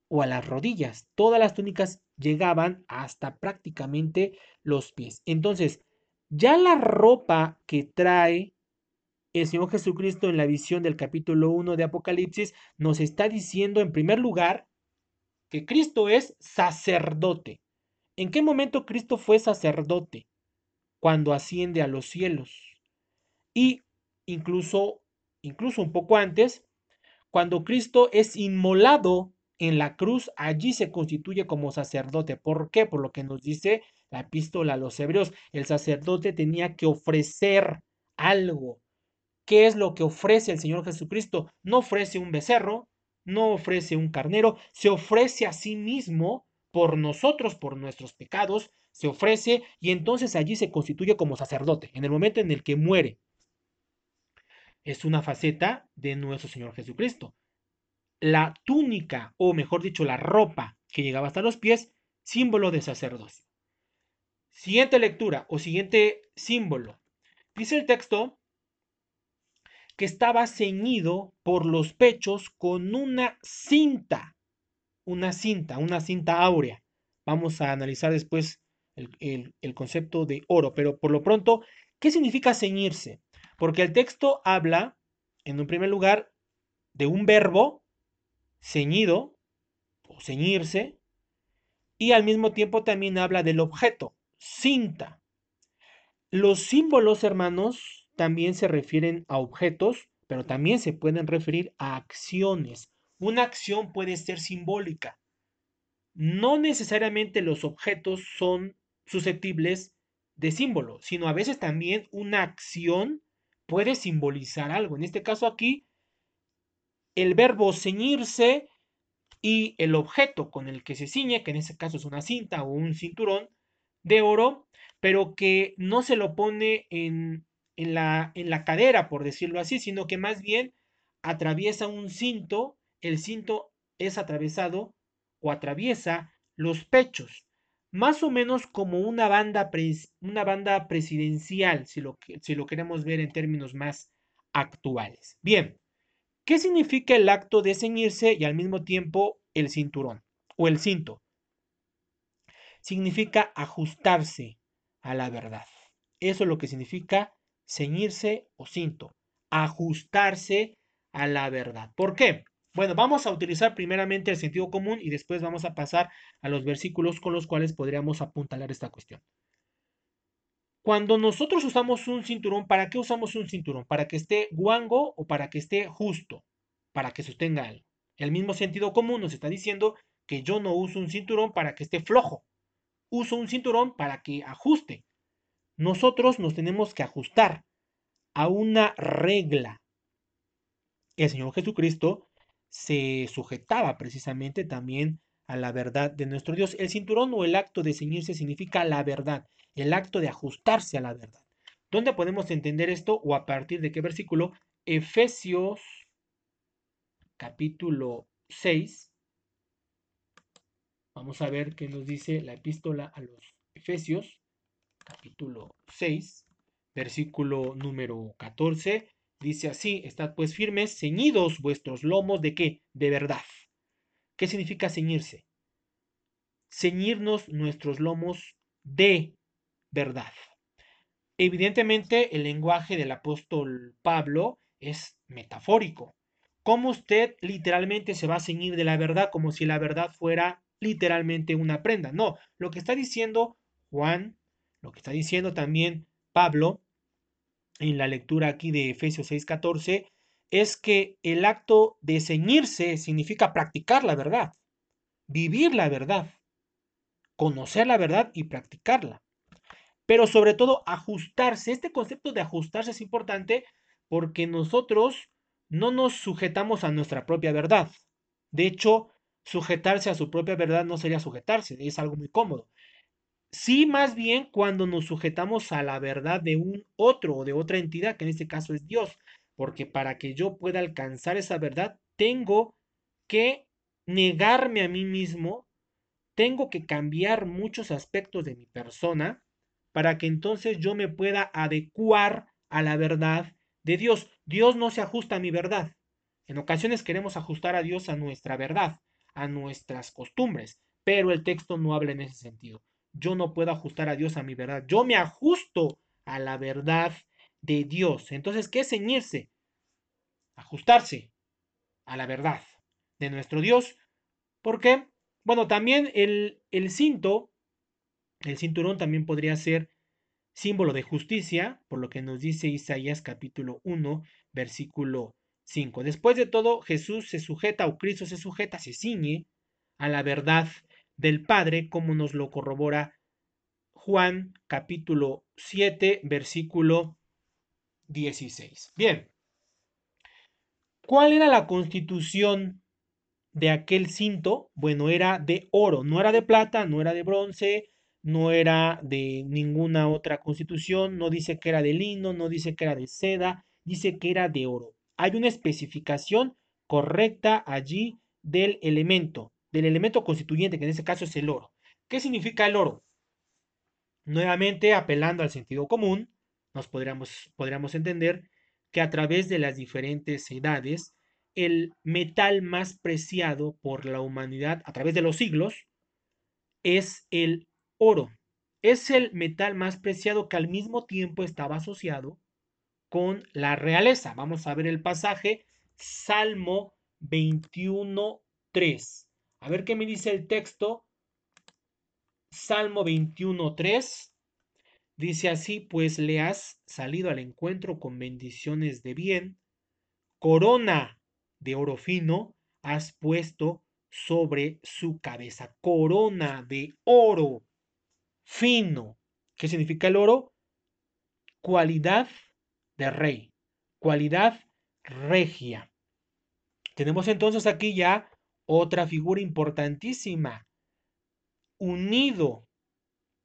o a las rodillas. Todas las túnicas llegaban hasta prácticamente los pies. Entonces, ya la ropa que trae el Señor Jesucristo en la visión del capítulo 1 de Apocalipsis nos está diciendo en primer lugar que Cristo es sacerdote. ¿En qué momento Cristo fue sacerdote? Cuando asciende a los cielos. Y incluso incluso un poco antes, cuando Cristo es inmolado en la cruz, allí se constituye como sacerdote. ¿Por qué? Por lo que nos dice la epístola a los hebreos. El sacerdote tenía que ofrecer algo. ¿Qué es lo que ofrece el Señor Jesucristo? No ofrece un becerro, no ofrece un carnero, se ofrece a sí mismo por nosotros, por nuestros pecados, se ofrece y entonces allí se constituye como sacerdote, en el momento en el que muere es una faceta de nuestro Señor Jesucristo. La túnica, o mejor dicho, la ropa que llegaba hasta los pies, símbolo de sacerdocio. Siguiente lectura o siguiente símbolo. Dice el texto que estaba ceñido por los pechos con una cinta, una cinta, una cinta áurea. Vamos a analizar después el, el concepto de oro, pero por lo pronto, ¿qué significa ceñirse? Porque el texto habla, en un primer lugar, de un verbo ceñido o ceñirse, y al mismo tiempo también habla del objeto, cinta. Los símbolos, hermanos, también se refieren a objetos, pero también se pueden referir a acciones. Una acción puede ser simbólica. No necesariamente los objetos son susceptibles de símbolo, sino a veces también una acción puede simbolizar algo. En este caso aquí, el verbo ceñirse y el objeto con el que se ciñe, que en este caso es una cinta o un cinturón de oro, pero que no se lo pone en, en, la, en la cadera, por decirlo así, sino que más bien atraviesa un cinto, el cinto es atravesado o atraviesa los pechos más o menos como una banda, una banda presidencial, si lo, si lo queremos ver en términos más actuales. Bien, ¿qué significa el acto de ceñirse y al mismo tiempo el cinturón o el cinto? Significa ajustarse a la verdad. Eso es lo que significa ceñirse o cinto, ajustarse a la verdad. ¿Por qué? Bueno, vamos a utilizar primeramente el sentido común y después vamos a pasar a los versículos con los cuales podríamos apuntalar esta cuestión. Cuando nosotros usamos un cinturón, ¿para qué usamos un cinturón? ¿Para que esté guango o para que esté justo? Para que sostenga. El mismo sentido común nos está diciendo que yo no uso un cinturón para que esté flojo. Uso un cinturón para que ajuste. Nosotros nos tenemos que ajustar a una regla. El Señor Jesucristo se sujetaba precisamente también a la verdad de nuestro Dios. El cinturón o el acto de ceñirse significa la verdad, el acto de ajustarse a la verdad. ¿Dónde podemos entender esto o a partir de qué versículo? Efesios capítulo 6. Vamos a ver qué nos dice la epístola a los Efesios capítulo 6, versículo número 14 Dice así, estad pues firmes, ceñidos vuestros lomos de qué? De verdad. ¿Qué significa ceñirse? Ceñirnos nuestros lomos de verdad. Evidentemente el lenguaje del apóstol Pablo es metafórico. ¿Cómo usted literalmente se va a ceñir de la verdad como si la verdad fuera literalmente una prenda? No, lo que está diciendo Juan, lo que está diciendo también Pablo, en la lectura aquí de Efesios 6:14 es que el acto de ceñirse significa practicar la verdad, vivir la verdad, conocer la verdad y practicarla. Pero sobre todo ajustarse. Este concepto de ajustarse es importante porque nosotros no nos sujetamos a nuestra propia verdad. De hecho, sujetarse a su propia verdad no sería sujetarse, es algo muy cómodo. Sí, más bien cuando nos sujetamos a la verdad de un otro o de otra entidad, que en este caso es Dios, porque para que yo pueda alcanzar esa verdad, tengo que negarme a mí mismo, tengo que cambiar muchos aspectos de mi persona para que entonces yo me pueda adecuar a la verdad de Dios. Dios no se ajusta a mi verdad. En ocasiones queremos ajustar a Dios a nuestra verdad, a nuestras costumbres, pero el texto no habla en ese sentido yo no puedo ajustar a Dios a mi verdad. Yo me ajusto a la verdad de Dios. Entonces, ¿qué es ceñirse? Ajustarse a la verdad de nuestro Dios. Porque, bueno, también el, el cinto, el cinturón también podría ser símbolo de justicia, por lo que nos dice Isaías capítulo 1, versículo 5. Después de todo, Jesús se sujeta, o Cristo se sujeta, se ciñe a la verdad del Padre, como nos lo corrobora Juan capítulo 7, versículo 16. Bien, ¿cuál era la constitución de aquel cinto? Bueno, era de oro, no era de plata, no era de bronce, no era de ninguna otra constitución, no dice que era de lino, no dice que era de seda, dice que era de oro. Hay una especificación correcta allí del elemento del elemento constituyente, que en este caso es el oro. ¿Qué significa el oro? Nuevamente, apelando al sentido común, nos podríamos, podríamos entender que a través de las diferentes edades, el metal más preciado por la humanidad a través de los siglos es el oro. Es el metal más preciado que al mismo tiempo estaba asociado con la realeza. Vamos a ver el pasaje Salmo 21.3. A ver qué me dice el texto Salmo 21.3. Dice así, pues le has salido al encuentro con bendiciones de bien, corona de oro fino has puesto sobre su cabeza, corona de oro fino. ¿Qué significa el oro? Cualidad de rey, cualidad regia. Tenemos entonces aquí ya otra figura importantísima, unido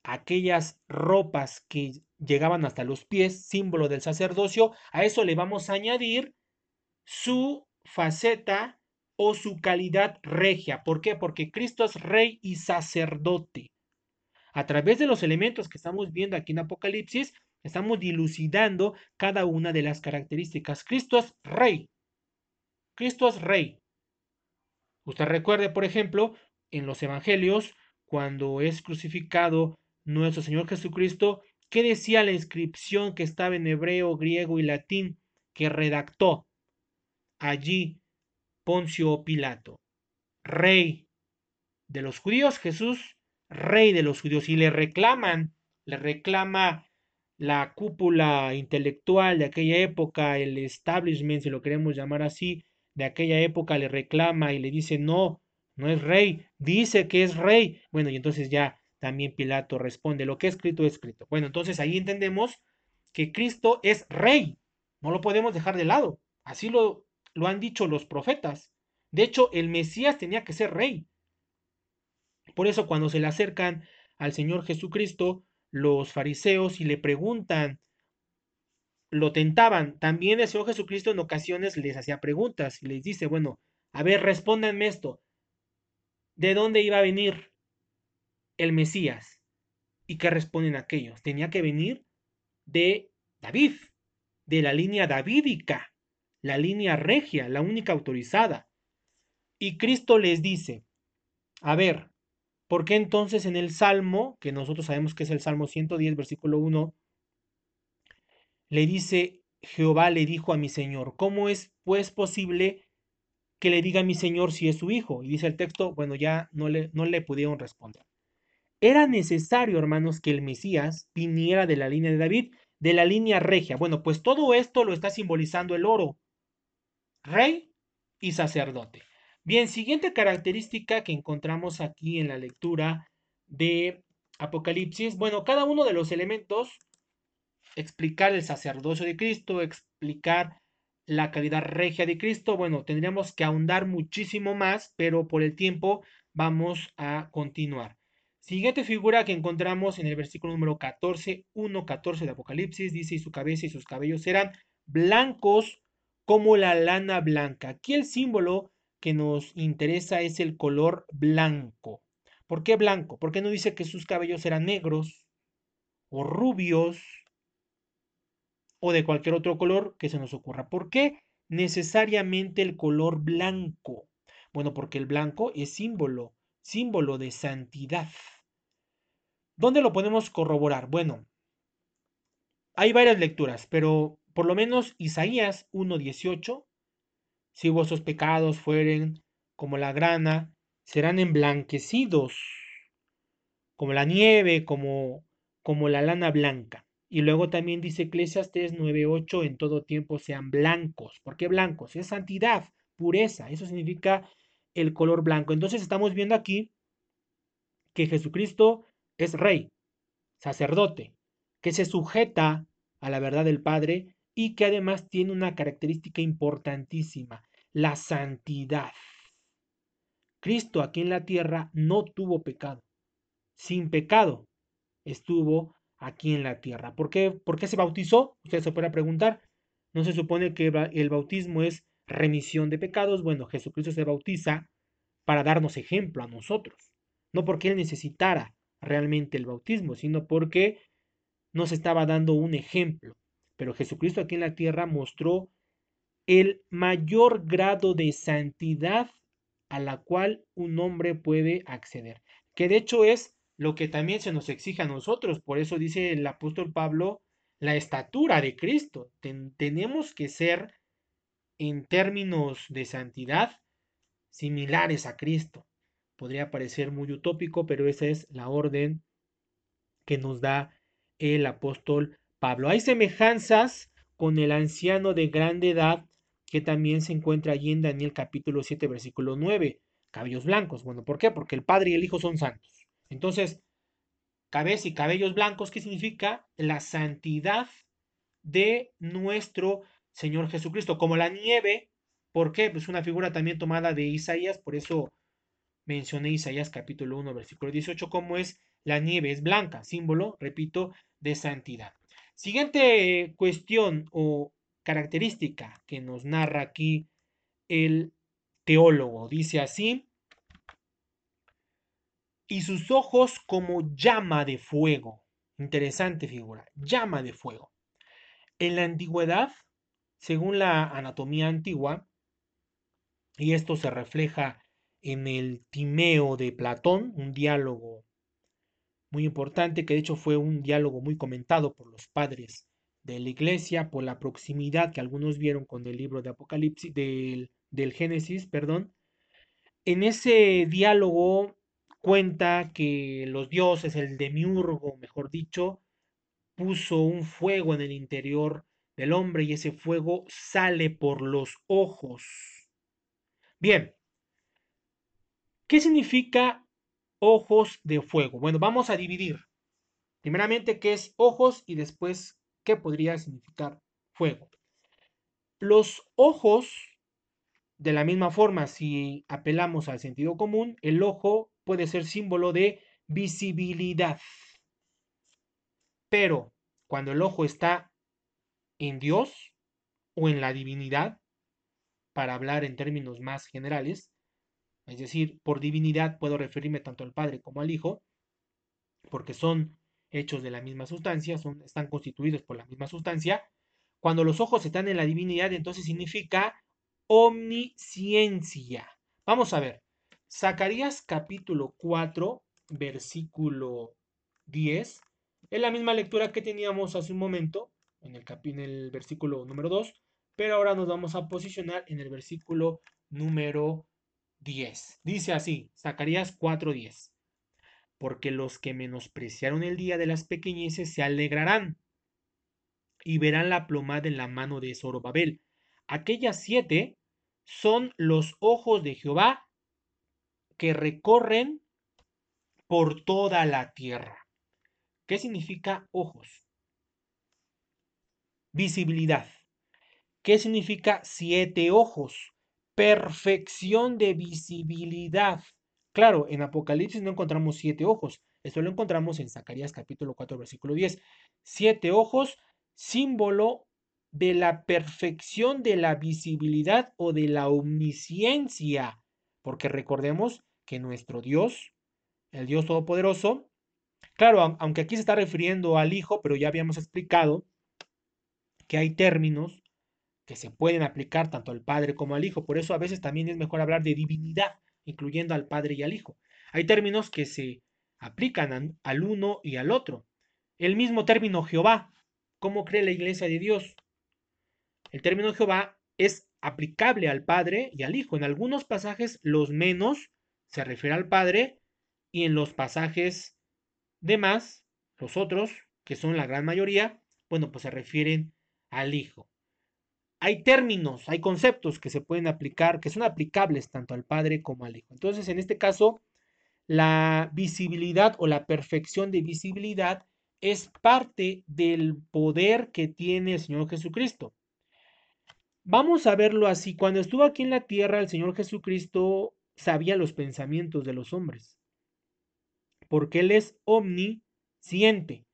aquellas ropas que llegaban hasta los pies, símbolo del sacerdocio, a eso le vamos a añadir su faceta o su calidad regia. ¿Por qué? Porque Cristo es rey y sacerdote. A través de los elementos que estamos viendo aquí en Apocalipsis, estamos dilucidando cada una de las características. Cristo es rey. Cristo es rey. Usted recuerde, por ejemplo, en los evangelios, cuando es crucificado nuestro Señor Jesucristo, ¿qué decía la inscripción que estaba en hebreo, griego y latín que redactó allí Poncio Pilato? Rey de los judíos, Jesús, rey de los judíos, y le reclaman, le reclama la cúpula intelectual de aquella época, el establishment, si lo queremos llamar así, de aquella época le reclama y le dice, no, no es rey, dice que es rey. Bueno, y entonces ya también Pilato responde, lo que es escrito es escrito. Bueno, entonces ahí entendemos que Cristo es rey, no lo podemos dejar de lado. Así lo, lo han dicho los profetas. De hecho, el Mesías tenía que ser rey. Por eso cuando se le acercan al Señor Jesucristo, los fariseos y le preguntan, lo tentaban. También el Señor Jesucristo en ocasiones les hacía preguntas y les dice, bueno, a ver, respóndanme esto. ¿De dónde iba a venir el Mesías? ¿Y qué responden aquellos? Tenía que venir de David, de la línea davídica, la línea regia, la única autorizada. Y Cristo les dice, a ver, ¿por qué entonces en el Salmo, que nosotros sabemos que es el Salmo 110, versículo 1, le dice, Jehová le dijo a mi Señor, ¿cómo es pues posible que le diga a mi Señor si es su hijo? Y dice el texto, bueno, ya no le, no le pudieron responder. Era necesario, hermanos, que el Mesías viniera de la línea de David, de la línea regia. Bueno, pues todo esto lo está simbolizando el oro, rey y sacerdote. Bien, siguiente característica que encontramos aquí en la lectura de Apocalipsis. Bueno, cada uno de los elementos explicar el sacerdocio de Cristo, explicar la calidad regia de Cristo, bueno, tendríamos que ahondar muchísimo más, pero por el tiempo vamos a continuar. Siguiente figura que encontramos en el versículo número 14, 1, 14 de Apocalipsis, dice, y su cabeza y sus cabellos eran blancos como la lana blanca. Aquí el símbolo que nos interesa es el color blanco. ¿Por qué blanco? ¿Por qué no dice que sus cabellos eran negros o rubios o de cualquier otro color que se nos ocurra. ¿Por qué necesariamente el color blanco? Bueno, porque el blanco es símbolo, símbolo de santidad. ¿Dónde lo podemos corroborar? Bueno, hay varias lecturas, pero por lo menos Isaías 1.18, si vuestros pecados fueren como la grana, serán emblanquecidos, como la nieve, como, como la lana blanca. Y luego también dice Eclesiastes 9:8, en todo tiempo sean blancos. ¿Por qué blancos? Es santidad, pureza. Eso significa el color blanco. Entonces estamos viendo aquí que Jesucristo es rey, sacerdote, que se sujeta a la verdad del Padre y que además tiene una característica importantísima, la santidad. Cristo aquí en la tierra no tuvo pecado. Sin pecado estuvo aquí en la tierra. ¿Por qué, ¿Por qué se bautizó? Usted se puede preguntar. ¿No se supone que el bautismo es remisión de pecados? Bueno, Jesucristo se bautiza para darnos ejemplo a nosotros. No porque Él necesitara realmente el bautismo, sino porque nos estaba dando un ejemplo. Pero Jesucristo aquí en la tierra mostró el mayor grado de santidad a la cual un hombre puede acceder, que de hecho es lo que también se nos exige a nosotros. Por eso dice el apóstol Pablo, la estatura de Cristo. tenemos que ser, en términos de santidad, similares a Cristo. Podría parecer muy utópico, pero esa es la orden que nos da el apóstol Pablo. Hay semejanzas con el anciano de grande edad que también se encuentra allí en Daniel capítulo 7, versículo 9. Cabellos blancos. Bueno, ¿por qué? Porque el padre y el hijo son santos. Entonces, cabeza y cabellos blancos, ¿qué significa? La santidad de nuestro Señor Jesucristo, como la nieve. ¿Por qué? Pues una figura también tomada de Isaías, por eso mencioné Isaías capítulo 1, versículo 18, como es la nieve, es blanca, símbolo, repito, de santidad. Siguiente cuestión o característica que nos narra aquí el teólogo. Dice así, y sus ojos como llama de fuego. Interesante figura, llama de fuego. En la antigüedad, según la anatomía antigua, y esto se refleja en el Timeo de Platón, un diálogo muy importante, que de hecho fue un diálogo muy comentado por los padres de la iglesia, por la proximidad que algunos vieron con el libro de Apocalipsis, del, del Génesis, perdón. En ese diálogo cuenta que los dioses, el demiurgo, mejor dicho, puso un fuego en el interior del hombre y ese fuego sale por los ojos. Bien, ¿qué significa ojos de fuego? Bueno, vamos a dividir. Primeramente, ¿qué es ojos? Y después, ¿qué podría significar fuego? Los ojos, de la misma forma, si apelamos al sentido común, el ojo puede ser símbolo de visibilidad. Pero cuando el ojo está en Dios o en la divinidad, para hablar en términos más generales, es decir, por divinidad puedo referirme tanto al Padre como al Hijo, porque son hechos de la misma sustancia, son, están constituidos por la misma sustancia. Cuando los ojos están en la divinidad, entonces significa omnisciencia. Vamos a ver, Zacarías capítulo 4, versículo 10 es la misma lectura que teníamos hace un momento, en el, en el versículo número 2, pero ahora nos vamos a posicionar en el versículo número 10. Dice así, Zacarías 4:10. Porque los que menospreciaron el día de las pequeñeces se alegrarán y verán la plomada en la mano de Zorobabel. Aquellas siete son los ojos de Jehová que recorren por toda la tierra. ¿Qué significa ojos? Visibilidad. ¿Qué significa siete ojos? Perfección de visibilidad. Claro, en Apocalipsis no encontramos siete ojos. Esto lo encontramos en Zacarías capítulo 4, versículo 10. Siete ojos, símbolo de la perfección de la visibilidad o de la omnisciencia. Porque recordemos que nuestro Dios, el Dios Todopoderoso, Claro, aunque aquí se está refiriendo al hijo, pero ya habíamos explicado que hay términos que se pueden aplicar tanto al padre como al hijo. Por eso a veces también es mejor hablar de divinidad, incluyendo al padre y al hijo. Hay términos que se aplican al uno y al otro. El mismo término Jehová, ¿cómo cree la iglesia de Dios? El término Jehová es aplicable al padre y al hijo. En algunos pasajes los menos se refiere al padre y en los pasajes Demás, los otros, que son la gran mayoría, bueno, pues se refieren al Hijo. Hay términos, hay conceptos que se pueden aplicar, que son aplicables tanto al Padre como al Hijo. Entonces, en este caso, la visibilidad o la perfección de visibilidad es parte del poder que tiene el Señor Jesucristo. Vamos a verlo así. Cuando estuvo aquí en la tierra, el Señor Jesucristo sabía los pensamientos de los hombres porque Él es omnisciente,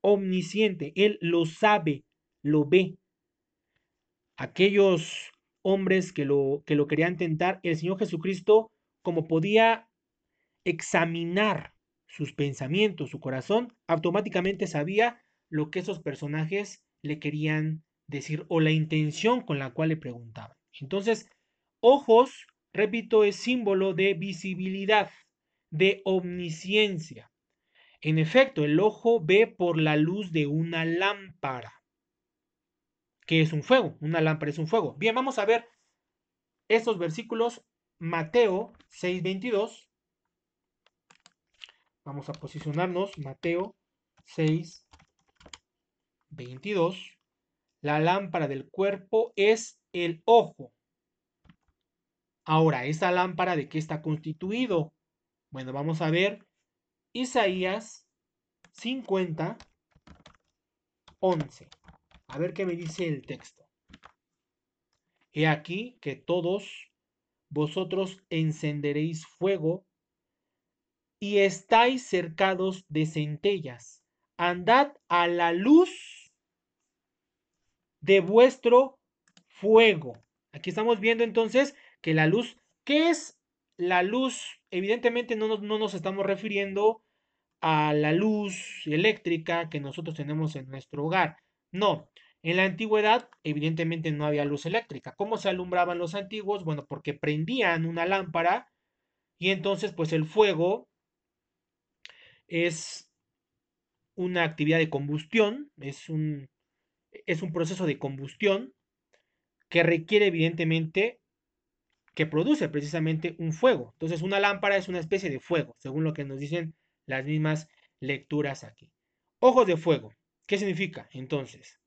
omnisciente, Él lo sabe, lo ve. Aquellos hombres que lo, que lo querían tentar, el Señor Jesucristo, como podía examinar sus pensamientos, su corazón, automáticamente sabía lo que esos personajes le querían decir o la intención con la cual le preguntaban. Entonces, ojos, repito, es símbolo de visibilidad de omnisciencia. En efecto, el ojo ve por la luz de una lámpara. Que es un fuego? Una lámpara es un fuego. Bien, vamos a ver estos versículos. Mateo 6:22 Vamos a posicionarnos. Mateo 6, 22. La lámpara del cuerpo es el ojo. Ahora, ¿esa lámpara de qué está constituido? Bueno, vamos a ver Isaías 50, 11. A ver qué me dice el texto. He aquí que todos vosotros encenderéis fuego y estáis cercados de centellas. Andad a la luz de vuestro fuego. Aquí estamos viendo entonces que la luz, ¿qué es la luz? Evidentemente no nos, no nos estamos refiriendo a la luz eléctrica que nosotros tenemos en nuestro hogar. No, en la antigüedad evidentemente no había luz eléctrica. ¿Cómo se alumbraban los antiguos? Bueno, porque prendían una lámpara y entonces pues el fuego es una actividad de combustión, es un, es un proceso de combustión que requiere evidentemente que produce precisamente un fuego. Entonces una lámpara es una especie de fuego, según lo que nos dicen las mismas lecturas aquí. Ojos de fuego. ¿Qué significa? Entonces,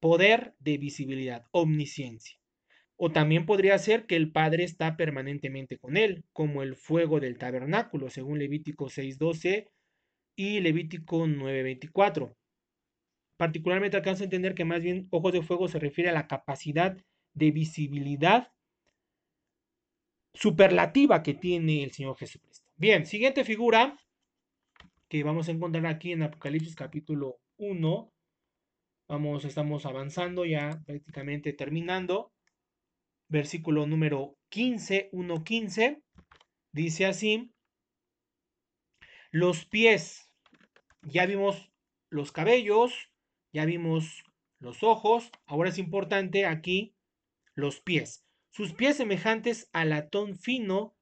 poder de visibilidad, omnisciencia. O también podría ser que el Padre está permanentemente con él, como el fuego del tabernáculo, según Levítico 6.12 y Levítico 9.24. Particularmente alcanza a entender que más bien ojos de fuego se refiere a la capacidad de visibilidad superlativa que tiene el Señor Jesucristo. Bien, siguiente figura que vamos a encontrar aquí en Apocalipsis capítulo 1. Vamos, estamos avanzando ya prácticamente terminando. Versículo número 15, 1.15. Dice así, los pies, ya vimos los cabellos, ya vimos los ojos, ahora es importante aquí los pies. Sus pies semejantes a latón fino,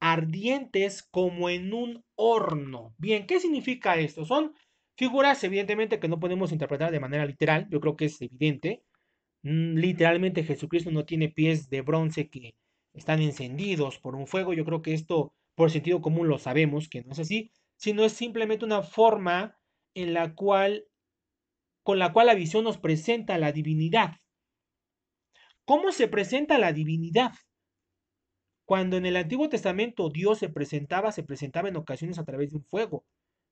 ardientes como en un horno. Bien, ¿qué significa esto? Son figuras evidentemente que no podemos interpretar de manera literal, yo creo que es evidente. Mm, literalmente Jesucristo no tiene pies de bronce que están encendidos por un fuego, yo creo que esto por sentido común lo sabemos que no es así, sino es simplemente una forma en la cual con la cual la visión nos presenta la divinidad. ¿Cómo se presenta la divinidad? Cuando en el Antiguo Testamento Dios se presentaba, se presentaba en ocasiones a través de un fuego.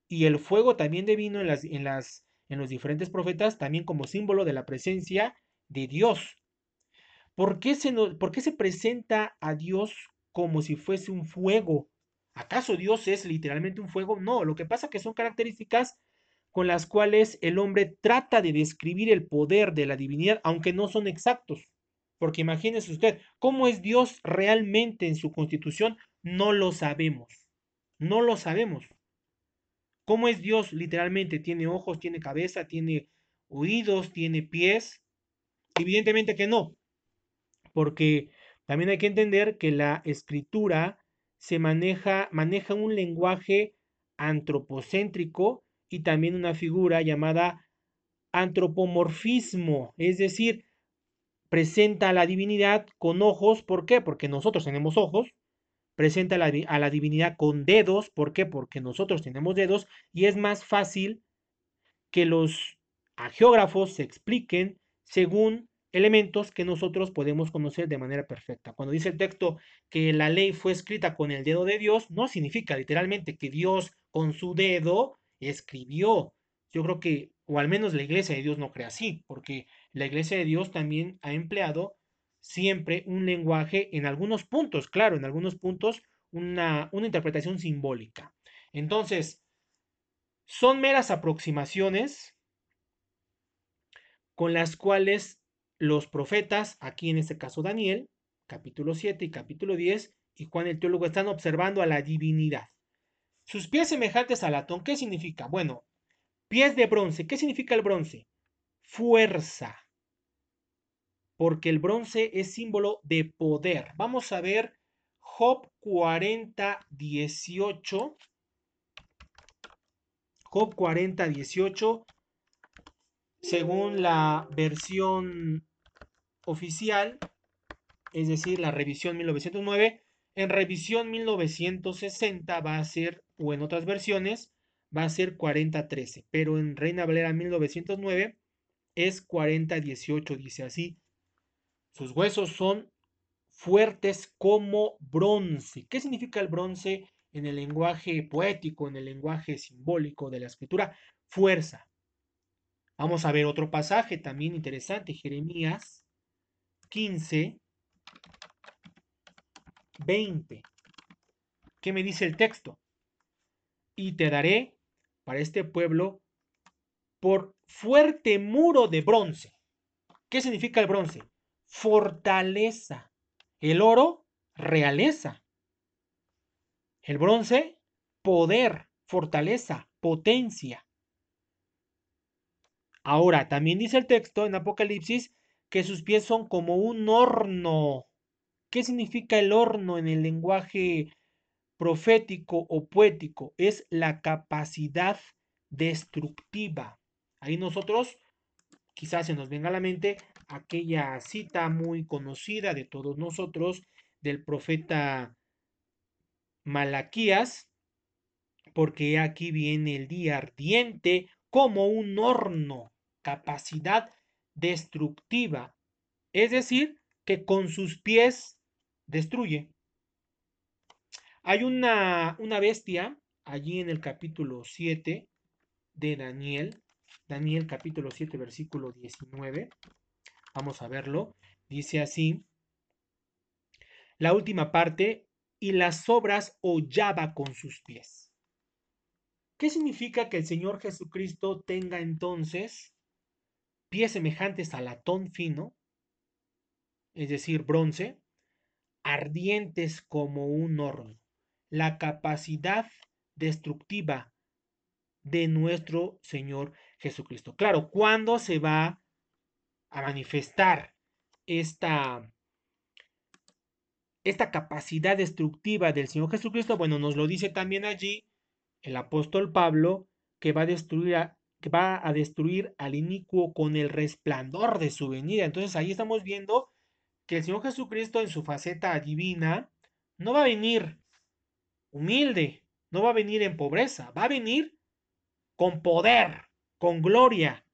Y el fuego también devino en, las, en, las, en los diferentes profetas, también como símbolo de la presencia de Dios. ¿Por qué, se ¿Por qué se presenta a Dios como si fuese un fuego? ¿Acaso Dios es literalmente un fuego? No, lo que pasa es que son características con las cuales el hombre trata de describir el poder de la divinidad, aunque no son exactos. Porque imagínese usted, ¿cómo es Dios realmente en su constitución? No lo sabemos. No lo sabemos. ¿Cómo es Dios literalmente? ¿Tiene ojos, tiene cabeza, tiene oídos, tiene pies? Evidentemente que no. Porque también hay que entender que la escritura se maneja, maneja un lenguaje antropocéntrico y también una figura llamada antropomorfismo, es decir, presenta a la divinidad con ojos, ¿por qué? Porque nosotros tenemos ojos, presenta a la, a la, divinidad con dedos, ¿por qué? Porque nosotros tenemos dedos y es más fácil que los geógrafos se expliquen según elementos que nosotros podemos conocer de manera perfecta. Cuando dice el texto que la ley fue escrita con el dedo de Dios, no significa literalmente que Dios con su dedo escribió. Yo creo que, o al menos la iglesia de Dios no cree así, porque la iglesia de Dios también ha empleado siempre un lenguaje en algunos puntos, claro, en algunos puntos una, una interpretación simbólica. Entonces, son meras aproximaciones con las cuales los profetas, aquí en este caso Daniel, capítulo 7 y capítulo 10, y Juan el teólogo están observando a la divinidad. Sus pies semejantes al latón, ¿qué significa? Bueno, pies de bronce, ¿qué significa el bronce? Fuerza. Porque el bronce es símbolo de poder. Vamos a ver Job 40, 18. Job 40, 18. Según la versión oficial, es decir, la revisión 1909, En revisión 1960 va a ser, o en otras versiones, va a ser 4013, pero en Reina Valera 1909 es 4018, dice así. Sus huesos son fuertes como bronce. ¿Qué significa el bronce en el lenguaje poético, en el lenguaje simbólico de la escritura? Fuerza. Vamos a ver otro pasaje también interesante, Jeremías 15, 20. ¿Qué me dice el texto? Y te daré para este pueblo por fuerte muro de bronce. ¿Qué significa el bronce? Fortaleza. El oro, realeza. El bronce, poder, fortaleza, potencia. Ahora, también dice el texto en Apocalipsis que sus pies son como un horno. ¿Qué significa el horno en el lenguaje profético o poético? Es la capacidad destructiva. Ahí nosotros, quizás se nos venga a la mente aquella cita muy conocida de todos nosotros del profeta Malaquías, porque aquí viene el día ardiente como un horno, capacidad destructiva, es decir, que con sus pies destruye. Hay una, una bestia allí en el capítulo 7 de Daniel, Daniel capítulo 7 versículo 19, Vamos a verlo. Dice así. La última parte, y las obras hollaba con sus pies. ¿Qué significa que el Señor Jesucristo tenga entonces pies semejantes a latón fino, es decir, bronce, ardientes como un horno? La capacidad destructiva de nuestro Señor Jesucristo. Claro, ¿cuándo se va a manifestar esta, esta capacidad destructiva del Señor Jesucristo, bueno, nos lo dice también allí el apóstol Pablo, que va a destruir, que va a destruir al inicuo con el resplandor de su venida. Entonces ahí estamos viendo que el Señor Jesucristo en su faceta divina no va a venir humilde, no va a venir en pobreza, va a venir con poder, con gloria,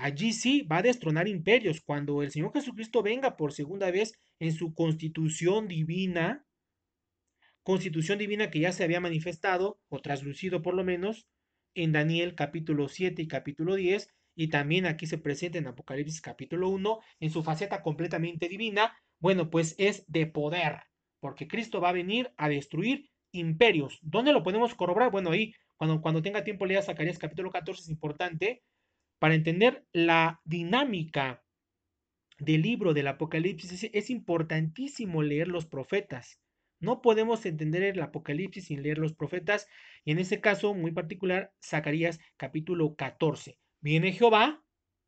Allí sí va a destronar imperios. Cuando el Señor Jesucristo venga por segunda vez en su constitución divina, constitución divina que ya se había manifestado, o traslucido por lo menos, en Daniel capítulo 7 y capítulo 10, y también aquí se presenta en Apocalipsis capítulo 1, en su faceta completamente divina, bueno, pues es de poder, porque Cristo va a venir a destruir imperios. ¿Dónde lo podemos corroborar? Bueno, ahí, cuando, cuando tenga tiempo, lea Zacarías capítulo 14, es importante, para entender la dinámica del libro del Apocalipsis es, importantísimo leer los profetas. No podemos entender el Apocalipsis sin leer los profetas y en ese caso muy particular Zacarías capítulo 14. Viene Jehová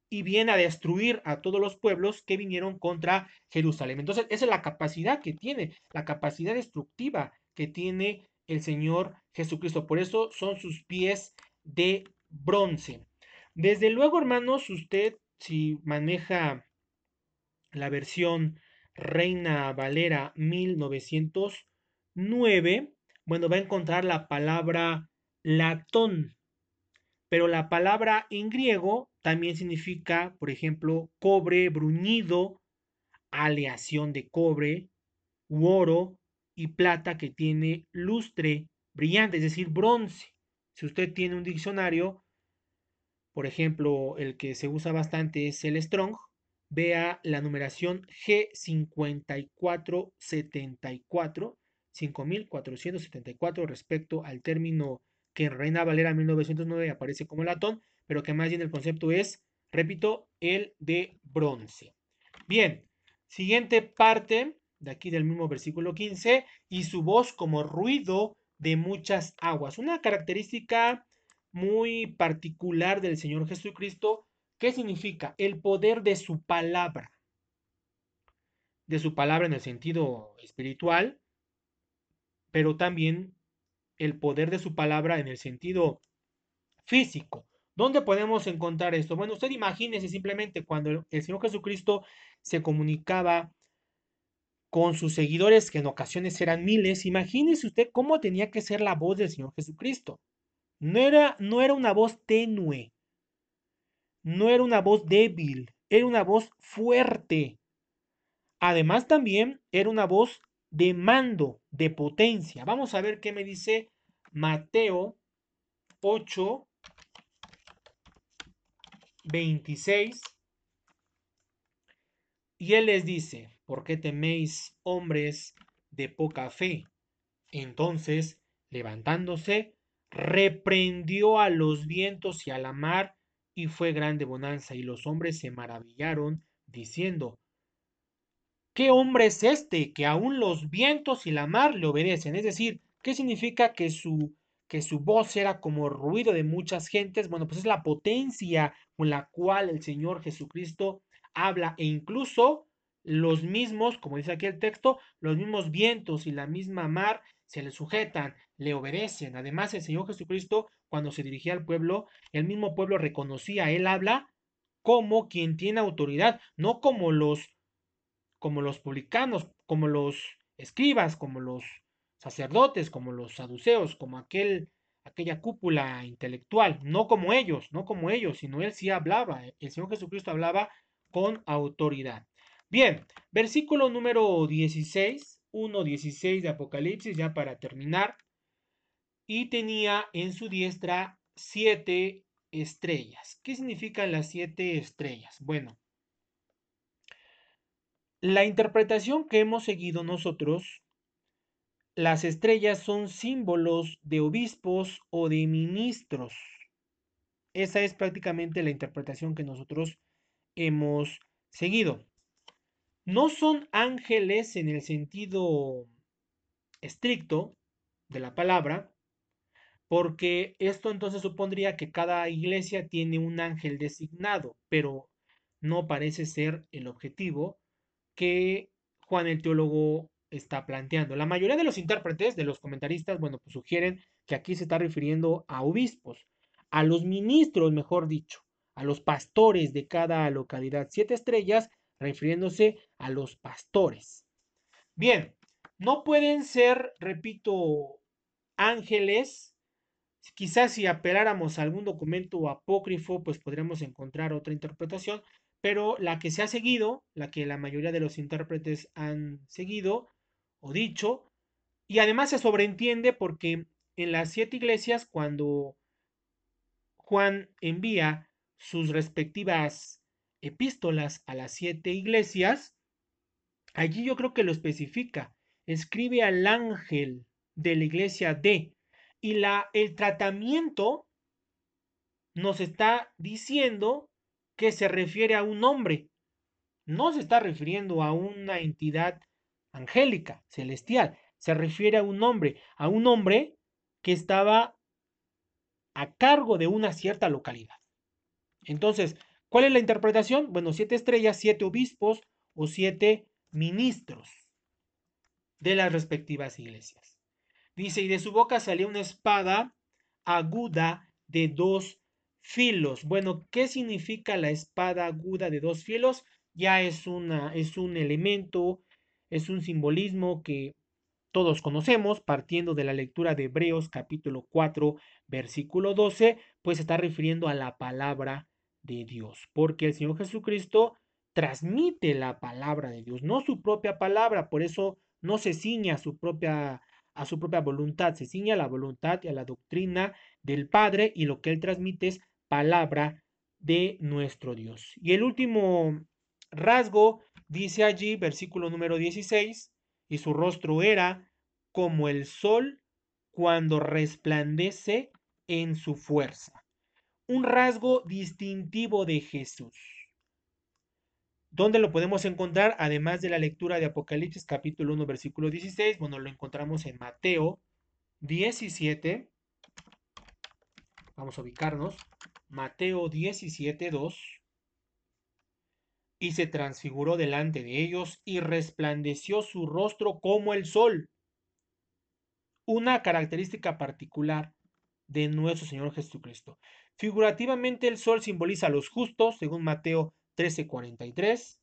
y viene a destruir a todos los pueblos que vinieron contra Jerusalén. Entonces, esa es la capacidad que tiene, la capacidad destructiva que tiene el Señor Jesucristo. Por eso son sus pies de bronce. Desde luego, hermanos, usted si maneja la versión Reina Valera 1909, bueno, va a encontrar la palabra latón, pero la palabra en griego también significa, por ejemplo, cobre bruñido, aleación de cobre, u oro y plata que tiene lustre brillante, es decir, bronce. Si usted tiene un diccionario, por ejemplo, el que se usa bastante es el Strong, vea la numeración G5474, 5474 respecto al término que en Reina Valera 1909 aparece como latón, pero que más bien el concepto es, repito, el de bronce. Bien, siguiente parte de aquí del mismo versículo 15, y su voz como ruido de muchas aguas. Una característica muy particular del Señor Jesucristo. ¿Qué significa? El poder de su palabra. De su palabra en el sentido espiritual, pero también el poder de su palabra en el sentido físico. ¿Dónde podemos encontrar esto? Bueno, usted imagínese simplemente cuando el Señor Jesucristo se comunicaba con sus seguidores, que en ocasiones eran miles, imagínese usted cómo tenía que ser la voz del Señor Jesucristo. No era, no era una voz tenue, no era una voz débil, era una voz fuerte. Además también era una voz de mando, de potencia. Vamos a ver qué me dice Mateo 8, 26. Y él les dice, ¿por qué teméis hombres de poca fe? Entonces, levantándose, reprendió a los vientos y a la mar, y fue grande bonanza, y los hombres se maravillaron, diciendo, ¿qué hombre es este que aún los vientos y la mar le obedecen? Es decir, ¿qué significa que su, que su voz era como ruido de muchas gentes? Bueno, pues es la potencia con la cual el Señor Jesucristo habla e incluso los mismos, como dice aquí el texto, los mismos vientos y la misma mar se le sujetan, le obedecen. Además, el Señor Jesucristo, cuando se dirigía al pueblo, el mismo pueblo reconocía, Él habla como quien tiene autoridad, no como los, como los publicanos, como los escribas, como los sacerdotes, como los saduceos, como aquel, aquella cúpula intelectual, no como ellos, no como ellos, sino Él sí hablaba, el Señor Jesucristo hablaba con autoridad. Bien, versículo número 16, 1.16 de Apocalipsis, ya para terminar y tenía en su diestra siete estrellas. ¿Qué significan las siete estrellas? Bueno, la interpretación que hemos seguido nosotros, las estrellas son símbolos de obispos o de ministros. Esa es prácticamente la interpretación que nosotros hemos seguido. No son ángeles en el sentido estricto de la palabra, porque esto entonces supondría que cada iglesia tiene un ángel designado, pero no parece ser el objetivo que Juan el teólogo está planteando. La mayoría de los intérpretes, de los comentaristas, bueno, pues sugieren que aquí se está refiriendo a obispos, a los ministros, mejor dicho, a los pastores de cada localidad. Siete estrellas refiriéndose a los pastores. Bien, no pueden ser, repito, ángeles Quizás si apeláramos a algún documento apócrifo, pues podríamos encontrar otra interpretación, pero la que se ha seguido, la que la mayoría de los intérpretes han seguido o dicho, y además se sobreentiende porque en las siete iglesias, cuando Juan envía sus respectivas epístolas a las siete iglesias, allí yo creo que lo especifica. Escribe al ángel de la iglesia de, y la, el tratamiento nos está diciendo que se refiere a un hombre. No se está refiriendo a una entidad angélica, celestial. Se refiere a un hombre, a un hombre que estaba a cargo de una cierta localidad. Entonces, ¿cuál es la interpretación? Bueno, siete estrellas, siete obispos o siete ministros de las respectivas iglesias. Dice, y de su boca salió una espada aguda de dos filos. Bueno, ¿qué significa la espada aguda de dos filos? Ya es, una, es un elemento, es un simbolismo que todos conocemos, partiendo de la lectura de Hebreos capítulo 4, versículo 12, pues está refiriendo a la palabra de Dios, porque el Señor Jesucristo transmite la palabra de Dios, no su propia palabra, por eso no se ciña su propia a su propia voluntad, se ciña a la voluntad y a la doctrina del Padre y lo que él transmite es palabra de nuestro Dios. Y el último rasgo dice allí, versículo número 16, y su rostro era como el sol cuando resplandece en su fuerza. Un rasgo distintivo de Jesús. ¿Dónde lo podemos encontrar? Además de la lectura de Apocalipsis capítulo 1 versículo 16, bueno, lo encontramos en Mateo 17. Vamos a ubicarnos. Mateo 17, 2. Y se transfiguró delante de ellos y resplandeció su rostro como el sol. Una característica particular de nuestro Señor Jesucristo. Figurativamente el sol simboliza a los justos, según Mateo 13:43,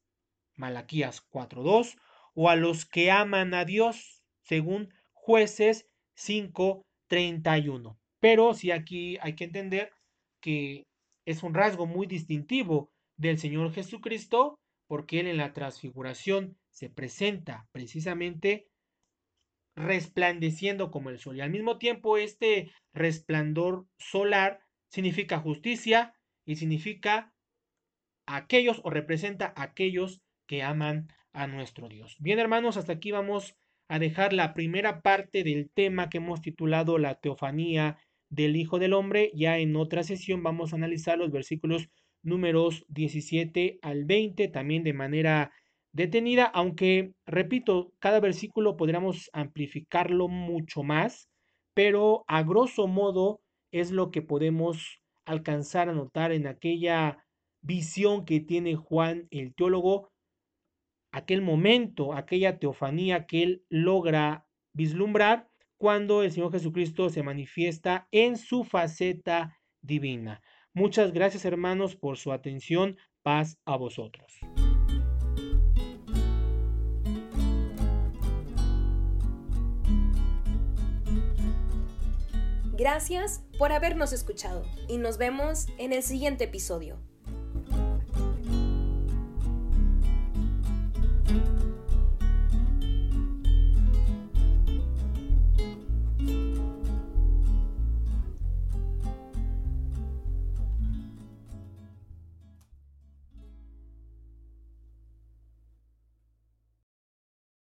Malaquías 4:2, o a los que aman a Dios, según jueces 5:31. Pero sí aquí hay que entender que es un rasgo muy distintivo del Señor Jesucristo, porque Él en la transfiguración se presenta precisamente resplandeciendo como el sol. Y al mismo tiempo este resplandor solar significa justicia y significa aquellos o representa a aquellos que aman a nuestro Dios. Bien hermanos, hasta aquí vamos a dejar la primera parte del tema que hemos titulado la teofanía del Hijo del Hombre. Ya en otra sesión vamos a analizar los versículos números 17 al 20, también de manera detenida, aunque, repito, cada versículo podríamos amplificarlo mucho más, pero a grosso modo es lo que podemos alcanzar a notar en aquella visión que tiene Juan el teólogo, aquel momento, aquella teofanía que él logra vislumbrar cuando el Señor Jesucristo se manifiesta en su faceta divina. Muchas gracias hermanos por su atención. Paz a vosotros. Gracias por habernos escuchado y nos vemos en el siguiente episodio.